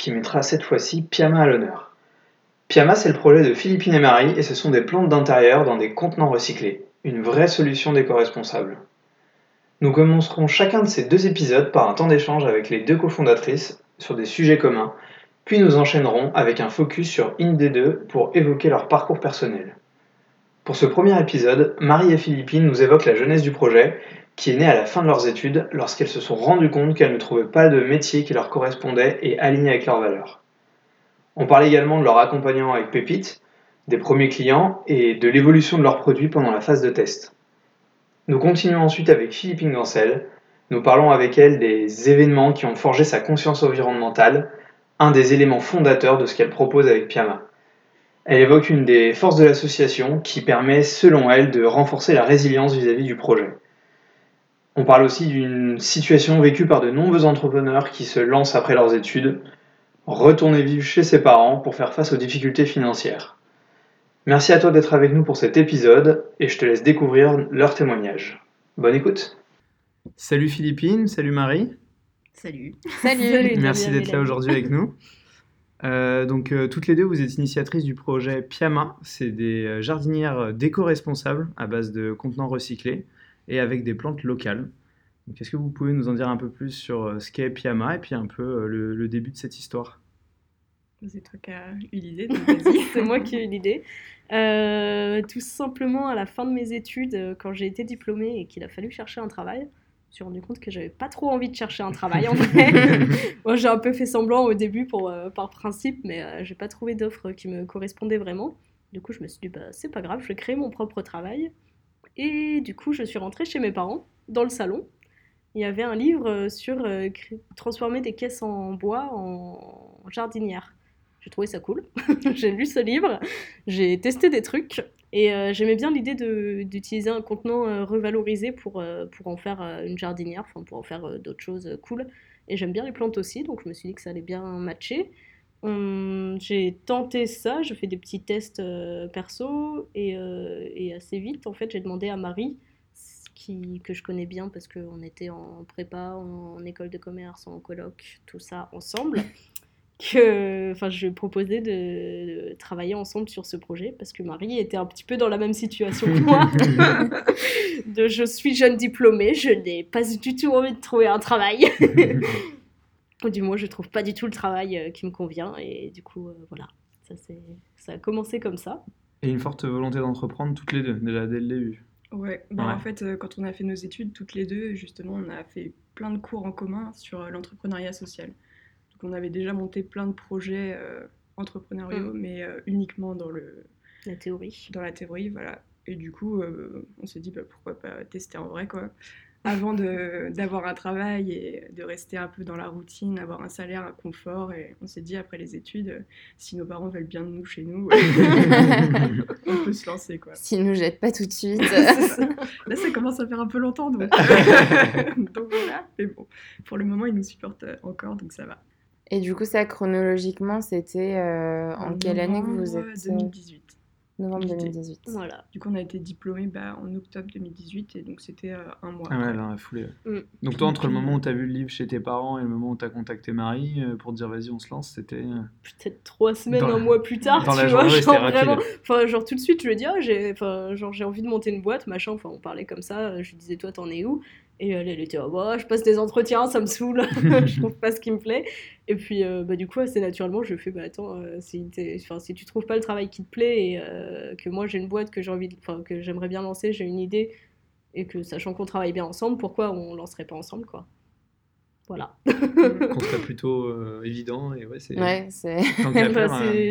qui mettra cette fois-ci Piama à l'honneur. Piama, c'est le projet de Philippine et Marie et ce sont des plantes d'intérieur dans des contenants recyclés, une vraie solution d'éco-responsable. Nous commencerons chacun de ces deux épisodes par un temps d'échange avec les deux cofondatrices sur des sujets communs, puis nous enchaînerons avec un focus sur une des deux pour évoquer leur parcours personnel. Pour ce premier épisode, Marie et Philippine nous évoquent la jeunesse du projet qui est née à la fin de leurs études lorsqu'elles se sont rendues compte qu'elles ne trouvaient pas de métier qui leur correspondait et aligné avec leurs valeurs. On parle également de leur accompagnement avec Pépite, des premiers clients et de l'évolution de leurs produits pendant la phase de test. Nous continuons ensuite avec Philippine Gancel. Nous parlons avec elle des événements qui ont forgé sa conscience environnementale, un des éléments fondateurs de ce qu'elle propose avec Piama. Elle évoque une des forces de l'association qui permet, selon elle, de renforcer la résilience vis-à-vis -vis du projet. On parle aussi d'une situation vécue par de nombreux entrepreneurs qui se lancent après leurs études, retourner vivre chez ses parents pour faire face aux difficultés financières. Merci à toi d'être avec nous pour cet épisode et je te laisse découvrir leurs témoignages. Bonne écoute. Salut Philippine, salut Marie. Salut. Salut. Merci d'être là aujourd'hui avec nous. Euh, donc euh, toutes les deux, vous êtes initiatrices du projet Piama. C'est des euh, jardinières d'éco-responsables à base de contenants recyclés et avec des plantes locales. Est-ce que vous pouvez nous en dire un peu plus sur euh, ce qu'est Piama et puis un peu euh, le, début de cette histoire? C'est toi qui as eu l'idée, c'est moi qui ai eu l'idée. Euh, tout simplement, à la fin de mes études, quand j'ai été diplômée et qu'il a fallu chercher un travail, je me suis rendu compte que j'avais pas trop envie de chercher un travail en vrai. Moi, j'ai un peu fait semblant au début pour, par principe, mais j'ai pas trouvé d'offre qui me correspondait vraiment. Du coup, je me suis dit, bah, c'est pas grave, je vais créer mon propre travail. Et du coup, je suis rentrée chez mes parents, dans le salon. Il y avait un livre euh, sur euh, transformer des caisses en bois en jardinière. J'ai trouvé ça cool. j'ai lu ce livre, j'ai testé des trucs et euh, j'aimais bien l'idée d'utiliser un contenant revalorisé pour, pour en faire une jardinière, pour en faire d'autres choses cool. Et j'aime bien les plantes aussi, donc je me suis dit que ça allait bien matcher. J'ai tenté ça, je fais des petits tests euh, perso et, euh, et, assez vite en fait j'ai demandé à Marie qui, que je connais bien parce qu'on était en prépa, en, école de commerce, en colloque, tout ça ensemble, que enfin je lui ai proposé de, travailler ensemble sur ce projet parce que Marie était un petit peu dans la même situation que moi. de je suis jeune diplômée, je n'ai pas du tout envie de trouver un travail. Du moins je trouve pas du tout le travail euh, qui me convient. Et du coup euh, voilà. Ça c'est ça a commencé comme ça. Et une forte volonté d'entreprendre toutes les deux déjà dès le début. Ouais, bah, en fait euh, quand on a fait nos études toutes les deux justement on a fait plein de cours en commun sur l'entrepreneuriat social. Donc on avait déjà monté plein de projets entrepreneuriaux mm. mais uniquement dans le la théorie. dans la théorie voilà. Et du coup on s'est dit bah, pourquoi pas tester en vrai quoi avant d'avoir un travail et de rester un peu dans la routine, avoir un salaire, un confort. Et on s'est dit, après les études, si nos parents veulent bien de nous chez nous, on peut se lancer. Quoi. S'ils ne nous jettent pas tout de suite. Là, ça commence à faire un peu longtemps. Donc, donc voilà. Mais bon, pour le moment, ils nous supportent encore, donc ça va. Et du coup, ça, chronologiquement, c'était euh, en, quelle année que vous êtes 2018. Novembre 2018. Voilà. Du coup, on a été diplômé bah, en octobre 2018 et donc c'était euh, un mois. Ah ouais, là, foulée. Mm. Donc, toi, entre le moment où tu as vu le livre chez tes parents et le moment où tu as contacté Marie euh, pour dire vas-y, on se lance, c'était. Euh, Peut-être trois semaines, un mois plus tard. Dans tu la vois, journée, genre, vraiment... enfin, genre tout de suite, je lui ai dit, ah, j'ai envie de monter une boîte, machin. Enfin, on parlait comme ça. Je lui disais, toi, t'en es où? Et elle, elle était, oh, bah, je passe des entretiens, ça me saoule, je trouve pas ce qui me plaît. Et puis, euh, bah, du coup, assez naturellement, je fais, bah, attends, euh, si, si tu trouves pas le travail qui te plaît et euh, que moi j'ai une boîte que j'ai envie, que j'aimerais bien lancer, j'ai une idée, et que sachant qu'on travaille bien ensemble, pourquoi on lancerait pas ensemble, quoi? Voilà. Constat plutôt euh, évident et ouais, c'est. Ouais, c'est. Bah,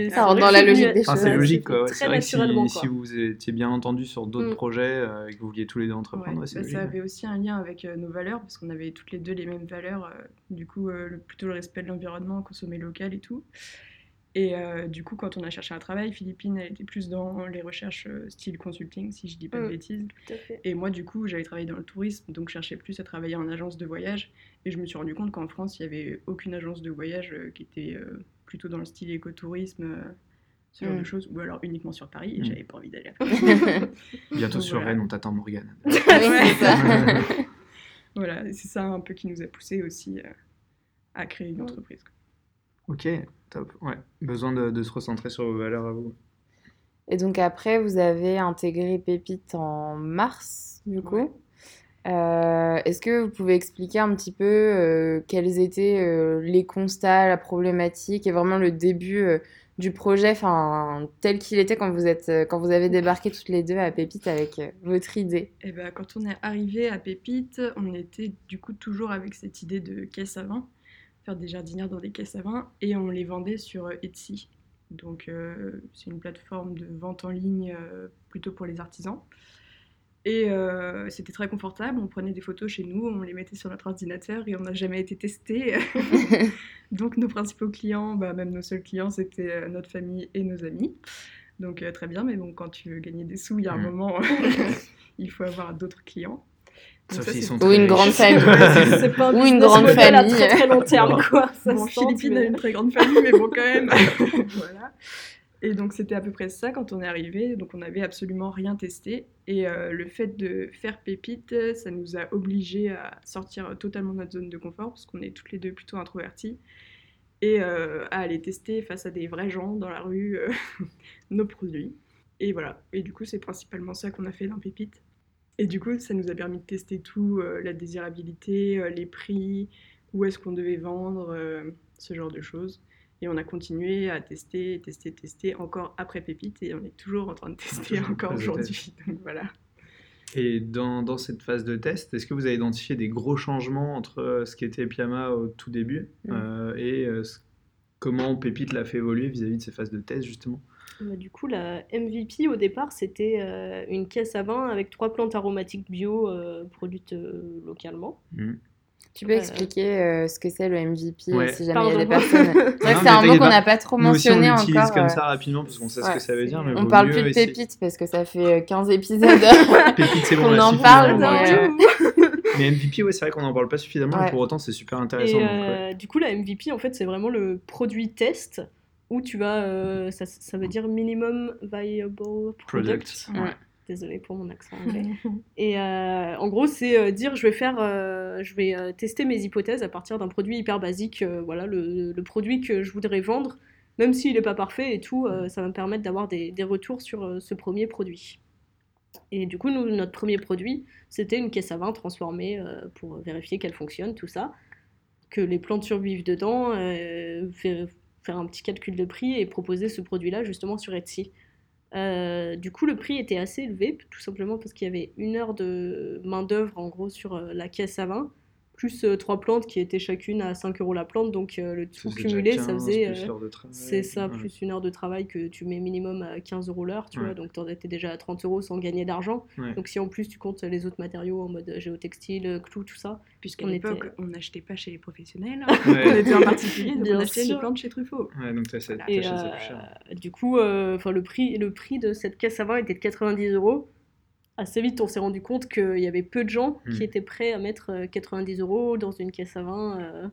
ça rentre dans la logique des choses. c'est logique quoi. c'est vrai que si, vous étiez bien entendu sur d'autres mm. projets euh, et que vous vouliez tous les deux entreprendre, c'est bah, Ça avait aussi un lien avec euh, nos valeurs parce qu'on avait toutes les deux les mêmes valeurs. du coup, le, plutôt le respect de l'environnement, consommer local et tout. Et euh, du coup, quand on a cherché un travail, Philippine, elle était plus dans les recherches euh, style consulting, si je dis pas de Mm. bêtises. Tout à fait. Et moi, du coup, j'avais travaillé dans le tourisme, donc je cherchais plus à travailler en agence de voyage. Et je me suis rendu compte qu'en France, il n'y avait aucune agence de voyage euh, qui était euh, plutôt dans le style écotourisme, euh, ce genre Mm. de choses, ou alors uniquement sur Paris, et Mm. j'avais pas envie d'aller à Paris. Bientôt Donc, sur voilà. Rennes, on t'attend Morgane. Oui, c'est ça. Voilà, c'est ça un peu qui nous a poussé aussi euh, à créer une entreprise. quoi. Ok, top. Ouais, besoin de, de se recentrer sur vos valeurs à vous. Et donc après, vous avez intégré Pépite en mars, du coup. Ouais. Euh, est-ce que vous pouvez expliquer un petit peu euh, quels étaient euh, les constats, la problématique et vraiment le début euh, du projet, enfin tel qu'il était quand vous êtes, quand vous avez débarqué toutes les deux à Pépite avec votre idée. Et ben, quand on est arrivé à Pépite, on était du coup toujours avec cette idée de caisse à vin, faire des jardinières dans des caisses à vin, et on les vendait sur euh, Etsy. Donc euh, c'est une plateforme de vente en ligne euh, plutôt pour les artisans. Et euh, c'était très confortable, on prenait des photos chez nous, on les mettait sur notre ordinateur et on n'a jamais été testé. Donc nos principaux clients, bah, même nos seuls clients, c'était notre famille et nos amis. Donc très bien, mais bon, quand tu veux gagner des sous, il y a un Mm. moment, il faut avoir d'autres clients. Sauf ça, sont Ou une grande famille. C'est pas Ou une grande model à famille. très très long terme, quoi. Ça Bon, Philippine a mais- une très grande famille, mais bon, quand même. voilà. Et donc, c'était à peu près ça quand on est arrivé. Donc, on n'avait absolument rien testé. Et euh, le fait de faire pépite, ça nous a obligés à sortir totalement de notre zone de confort, parce qu'on est toutes les deux plutôt introverties. Et euh, à aller tester face à des vrais gens dans la rue euh, nos produits. Et voilà. Et du coup, c'est principalement ça qu'on a fait dans Pépite. Et du coup, ça nous a permis de tester tout, euh, la désirabilité, euh, les prix, où est-ce qu'on devait vendre, euh, ce genre de choses. Et on a continué à tester, tester, tester encore après Pépite et on est toujours en train de tester encore aujourd'hui. Donc voilà. Et dans, dans cette phase de test, est-ce que vous avez identifié des gros changements entre ce qu'était Pyama au tout début Mm. euh, et ce- comment Pépite l'a fait évoluer vis-à-vis de ces phases de test justement Bah, du coup, la MVP au départ, c'était euh, une caisse à vin avec trois plantes aromatiques bio euh, produites euh, localement. Mm. Tu peux expliquer euh, ce que c'est le MVP Ouais. si jamais il y a des personnes. C'est un mot qu'on n'a pas trop Nous aussi, on mentionné l'utilise encore. comme ça rapidement parce qu'on sait ce que ça veut dire. Mais On parle plus de pépite parce que ça fait euh, 15 épisodes. Pépite, c'est bon, qu'on là, en parle, mais, MVP, ouais, c'est vrai qu'on n'en parle pas suffisamment, Ouais. mais pour autant, c'est super intéressant. Et donc, ouais. euh, du coup, la MVP, en fait, c'est vraiment le produit test où tu vas. euh, ça, ça veut dire minimum viable product. Product. Ouais. Désolée pour mon accent anglais. Et euh, en gros, c'est euh, dire je vais faire, euh, je vais euh, tester mes hypothèses à partir d'un produit hyper basique. euh, voilà, le, le produit que je voudrais vendre, même s'il n'est pas parfait et tout, euh, ça va me permettre d'avoir des, des retours sur euh, ce premier produit. Et du coup, nous, notre premier produit, c'était une caisse à vin transformée euh, pour vérifier qu'elle fonctionne, tout ça, que les plantes survivent dedans, euh, faire, un petit calcul de prix et proposer ce produit-là justement sur Etsy. Euh, du coup, le prix était assez élevé, tout simplement parce qu'il y avait une heure de main-d'œuvre en gros sur la caisse à vin, plus euh, trois plantes qui étaient chacune à 5 euros la plante, donc euh, le tout cumulé, ça 15 faisait. plus euh, c'est ça, Ouais. plus une heure de travail que tu mets minimum à 15 euros l'heure, tu Ouais. vois, donc t'en étais déjà à 30 euros sans gagner d'argent. Ouais. Donc si en plus tu comptes les autres matériaux en mode géotextile, clou, tout ça, Puisqu'à On l'époque, était- on n'achetait pas chez les professionnels, Ouais. on était en particulier, donc Bien on achetait sûr. des plantes chez Truffaut. Ouais, donc t'as ça. Et ça euh, plus cher. du coup, euh, enfin le prix, le prix de cette caisse à vin était de 90 euros. Assez vite, on s'est rendu compte qu'il y avait peu de gens qui étaient prêts à mettre euh, 90 euros dans une caisse à vin. euh,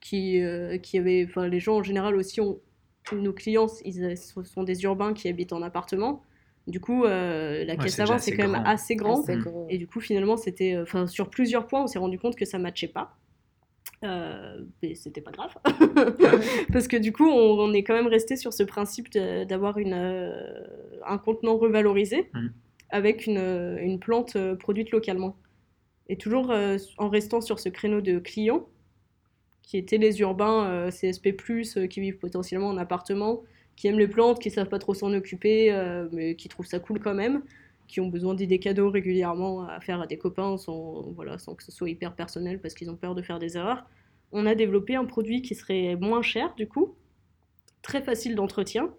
qui, euh, qui avaient, enfin les gens en général aussi ont, tous nos clients, ils, euh, ce sont des urbains qui habitent en appartement. Du coup, euh, la Ouais, caisse à vin c'est quand même assez grand. Assez. Et du coup, finalement, c'était. euh, Enfin, sur plusieurs points, on s'est rendu compte que ça matchait pas. Euh, mais c'était pas grave. Parce que du coup, on, on est quand même resté sur ce principe d'avoir une, euh, un contenant revalorisé Mhm. Avec une, euh, une plante euh, produite localement. Et toujours euh, en restant sur ce créneau de clients, qui étaient les urbains CSP, qui vivent potentiellement en appartement, qui aiment les plantes, qui savent pas trop s'en occuper, mais qui trouvent ça cool quand même, qui ont besoin d'idées cadeaux régulièrement à faire à des copains sans, voilà, sans que ce soit hyper personnel parce qu'ils ont peur de faire des erreurs. On a développé un produit qui serait moins cher du coup, très facile d'entretien,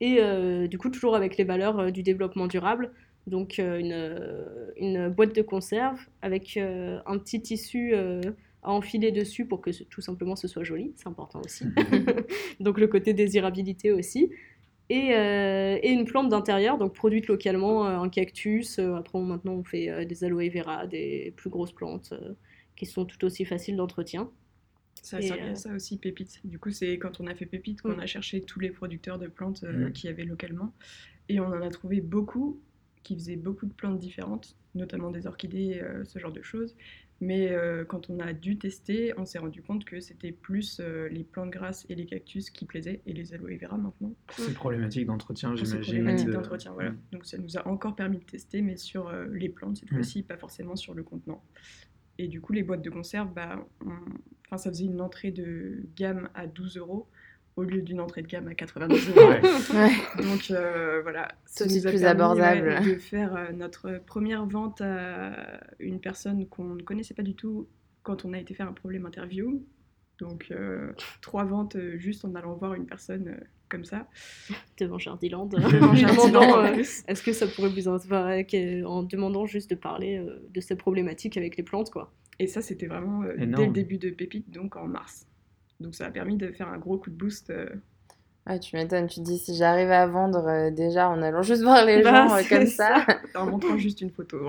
et du coup toujours avec les valeurs du développement durable. Donc euh, une, euh, une boîte de conserve avec euh, un petit tissu euh, à enfiler dessus pour que tout simplement ce soit joli, c'est important aussi. donc le côté désirabilité aussi. Et, euh, et une plante d'intérieur, donc produite localement, un cactus. après, maintenant, on fait des aloe vera, des plus grosses plantes qui sont tout aussi faciles d'entretien. Ça sert bien ça aussi, Pépite. Du coup, c'est quand on a fait Pépite qu'on mm. a cherché tous les producteurs de plantes mm. qu'il y avait localement. Et on en a trouvé beaucoup qui faisaient beaucoup de plantes différentes, notamment des orchidées, euh, ce genre de choses. Mais euh, quand on a dû tester, on s'est rendu compte que c'était plus euh, les plantes grasses et les cactus qui plaisaient, et les aloe vera maintenant. C'est problématique d'entretien, j'imagine. C'est problématique d'entretien, voilà. Donc ça nous a encore permis de tester, mais sur les plantes cette fois-ci, pas forcément sur le contenant. Et du coup, les boîtes de conserve, bah, enfin, ça faisait une entrée de gamme à 12 euros au lieu d'une entrée de gamme à 92 euros. Donc euh, voilà, ça nous a plus abordable. de faire euh, notre première vente à une personne qu'on ne connaissait pas du tout quand on a été faire un problème interview. Donc euh, trois ventes juste en allant voir une personne comme ça. Devant Jardiland. demandant est-ce que ça pourrait vous intéresser en demandant juste de parler de ces problématiques avec les plantes quoi. Et ça c'était vraiment dès le début de Pépite, donc en mars. Donc ça a permis de faire un gros coup de boost. Euh. Ah, tu m'étonnes, tu te dis si j'arrive à vendre euh, déjà en allant juste voir les bah, gens euh, comme ça. En montrant juste une photo.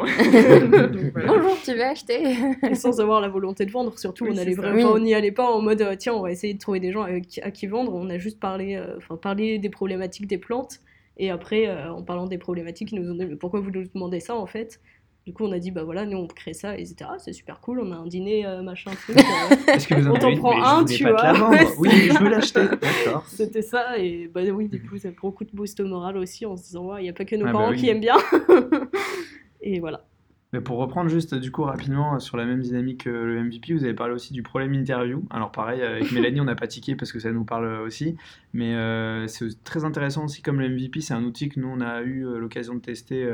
Bonjour, tu veux acheter? Et sans avoir la volonté de vendre, surtout, on allait vraiment, on n'y allait pas en mode tiens, on va essayer de trouver des gens à, qui vendre. On a juste parlé, enfin parlé des problématiques des plantes. Et après, en parlant des problématiques, ils nous ont dit mais pourquoi vous nous demandez ça en fait? Du coup, on a dit, bah voilà, nous on crée ça, etc. Ah, c'est super cool, on a un dîner, euh, machin, truc. Euh, Est-ce que vous en on t'en prend un, tu vois. oui, je veux l'acheter. D'accord. C'était ça, et bah oui, du coup, ça fait beaucoup de boost au moral aussi en se disant, il n'y a pas que nos ah, bah parents qui aiment bien. et voilà. Mais pour reprendre juste du coup rapidement sur la même dynamique que le MVP, vous avez parlé aussi du problème interview. Alors pareil, avec Mélanie, on n'a pas tiqué parce que ça nous parle aussi. Mais euh, c'est très intéressant aussi comme le MVP, c'est un outil que nous on a eu l'occasion de tester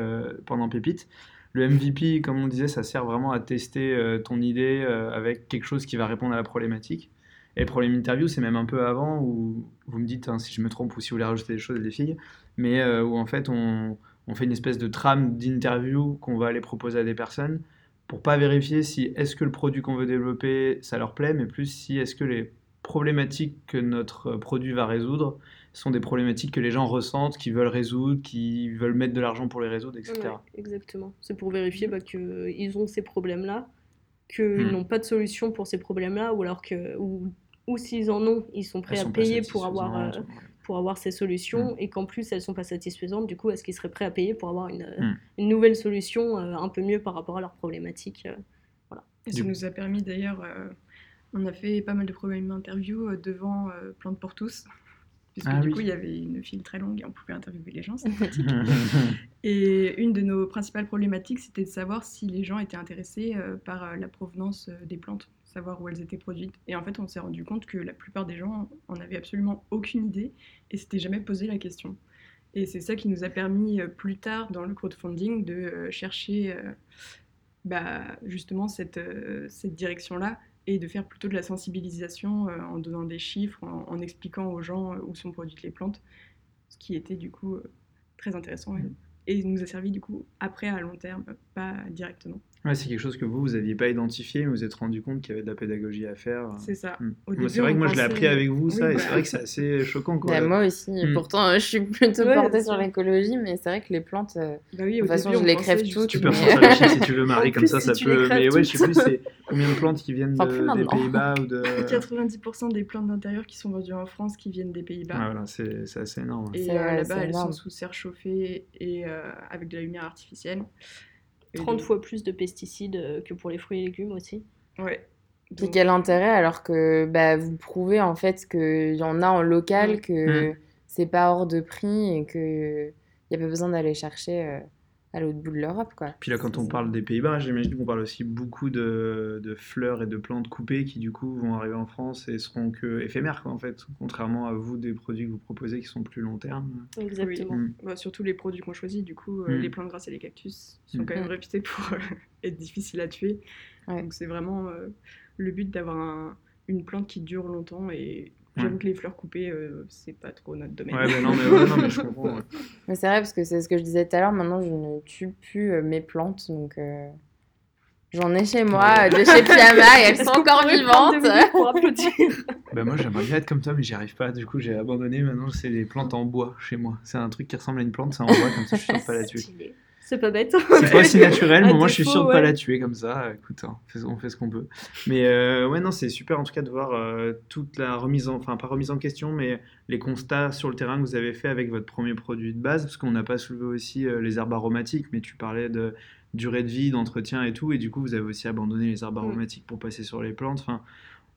pendant Pépite. Le MVP, comme on disait, ça sert vraiment à tester euh, ton idée euh, avec quelque chose qui va répondre à la problématique. Et le problème interview, c'est même un peu avant, où vous me dites hein, si je me trompe ou si vous voulez rajouter des choses, les filles, mais euh, où en fait on, on, fait une espèce de trame d'interview qu'on va aller proposer à des personnes pour pas vérifier si est-ce que le produit qu'on veut développer, ça leur plaît, mais plus si est-ce que les problématiques que notre produit va résoudre sont des problématiques que les gens ressentent, qui veulent résoudre, qui veulent mettre de l'argent pour les résoudre, etc. exactement. C'est pour vérifier bah, qu'ils ont ces problèmes-là, qu'ils hmm. n'ont pas de solution pour ces problèmes-là, ou alors que, ou, ou s'ils en ont, ils sont prêts à payer pour avoir, euh, pour avoir ces solutions, hmm. et qu'en plus elles sont pas satisfaisantes, du coup, est-ce qu'ils seraient prêts à payer pour avoir une, hmm. une nouvelle solution euh, un peu mieux par rapport à leurs problématiques euh, voilà. Et ça nous a permis d'ailleurs, on a fait pas mal de problèmes interview devant Plantes pour tous. Puisque ah du coup, il y avait une file très longue et on pouvait interviewer les gens, pratique. et une de nos principales problématiques, c'était de savoir si les gens étaient intéressés euh, par euh, la provenance euh, des plantes, savoir où elles étaient produites. Et en fait, on s'est rendu compte que la plupart des gens en avaient absolument aucune idée et s'étaient jamais posé la question. Et c'est ça qui nous a permis plus tard dans le crowdfunding de chercher bah, justement cette, cette direction-là et de faire plutôt de la sensibilisation euh, en donnant des chiffres, en, expliquant aux gens euh, où sont produites les plantes, ce qui était du coup euh, très intéressant et, mmh. et nous a servi du coup après à long terme, pas directement. Ouais, c'est quelque chose que vous, vous n'aviez pas identifié, mais vous vous êtes rendu compte qu'il y avait de la pédagogie à faire. C'est ça. Hmm. C'est vrai que moi, je l'ai appris avec vous, ça, et c'est vrai que c'est assez choquant. Quoi. Bah, moi aussi. Hmm. Pourtant, je suis plutôt portée sur l'écologie, mais c'est vrai que les plantes, euh, bah de toute façon, je les crève toutes. Tu peux ressortir les chiffres si tu veux, Marie, comme ça, ça peut. Mais ouais, je sais plus c'est combien de plantes qui viennent des Pays-Bas ou de. 90% des plantes d'intérieur qui sont vendues en France qui viennent des Pays-Bas. Ah, voilà, c'est assez énorme. Et euh, là-bas, elles sont sous serre chauffée et euh, avec de la lumière artificielle. 30 fois plus de pesticides euh, que pour les fruits et légumes aussi. Ouais. Puis quel intérêt alors que bah, vous prouvez en fait qu'il y en a en local, mm. que mm. c'est pas hors de prix et qu'il n'y a pas besoin d'aller chercher euh, à l'autre bout de l'Europe. Quoi. Puis là, quand on parle des Pays-Bas, j'imagine qu'on parle aussi beaucoup de, de, fleurs et de plantes coupées qui, du coup, vont arriver en France et seront que éphémères, quoi, en fait, contrairement à vous, des produits que vous proposez qui sont plus long terme. Exactement. Mm. Bah, surtout les produits qu'on choisit, du coup, euh, mm. les plantes grasses et les cactus sont mm. quand même réputés pour euh, être difficiles à tuer. Donc, c'est vraiment euh, le but d'avoir une plante qui dure longtemps et J'avoue que les fleurs coupées, euh, c'est pas trop notre domaine. Ouais, mais non, mais, non, mais je comprends. c'est vrai, parce que c'est ce que je disais tout à l'heure, maintenant je ne tue plus euh, mes plantes, donc. Euh, J'en ai chez moi, de chez Piama, et elles sont encore vivantes. Pour applaudir. bah moi, j'aimerais bien être comme toi, mais j'y arrive pas. Du coup, j'ai abandonné. Maintenant, c'est des plantes en bois chez moi. C'est un truc qui ressemble à une plante, c'est en bois, comme ça, je de pas tuer. C'est pas bête. C'est pas si naturel, mais moi, je suis sûr de pas la tuer comme ça. Écoute, hein, on fait ce qu'on peut. Mais euh, ouais, non, c'est super en tout cas de voir euh, toute la remise en, enfin pas remise en question, mais les constats sur le terrain que vous avez fait avec votre premier produit de base, parce qu'on n'a pas soulevé aussi euh, les herbes aromatiques, mais tu parlais de durée de vie, d'entretien et tout. Et du coup, vous avez aussi abandonné les herbes mm. aromatiques pour passer sur les plantes. Enfin,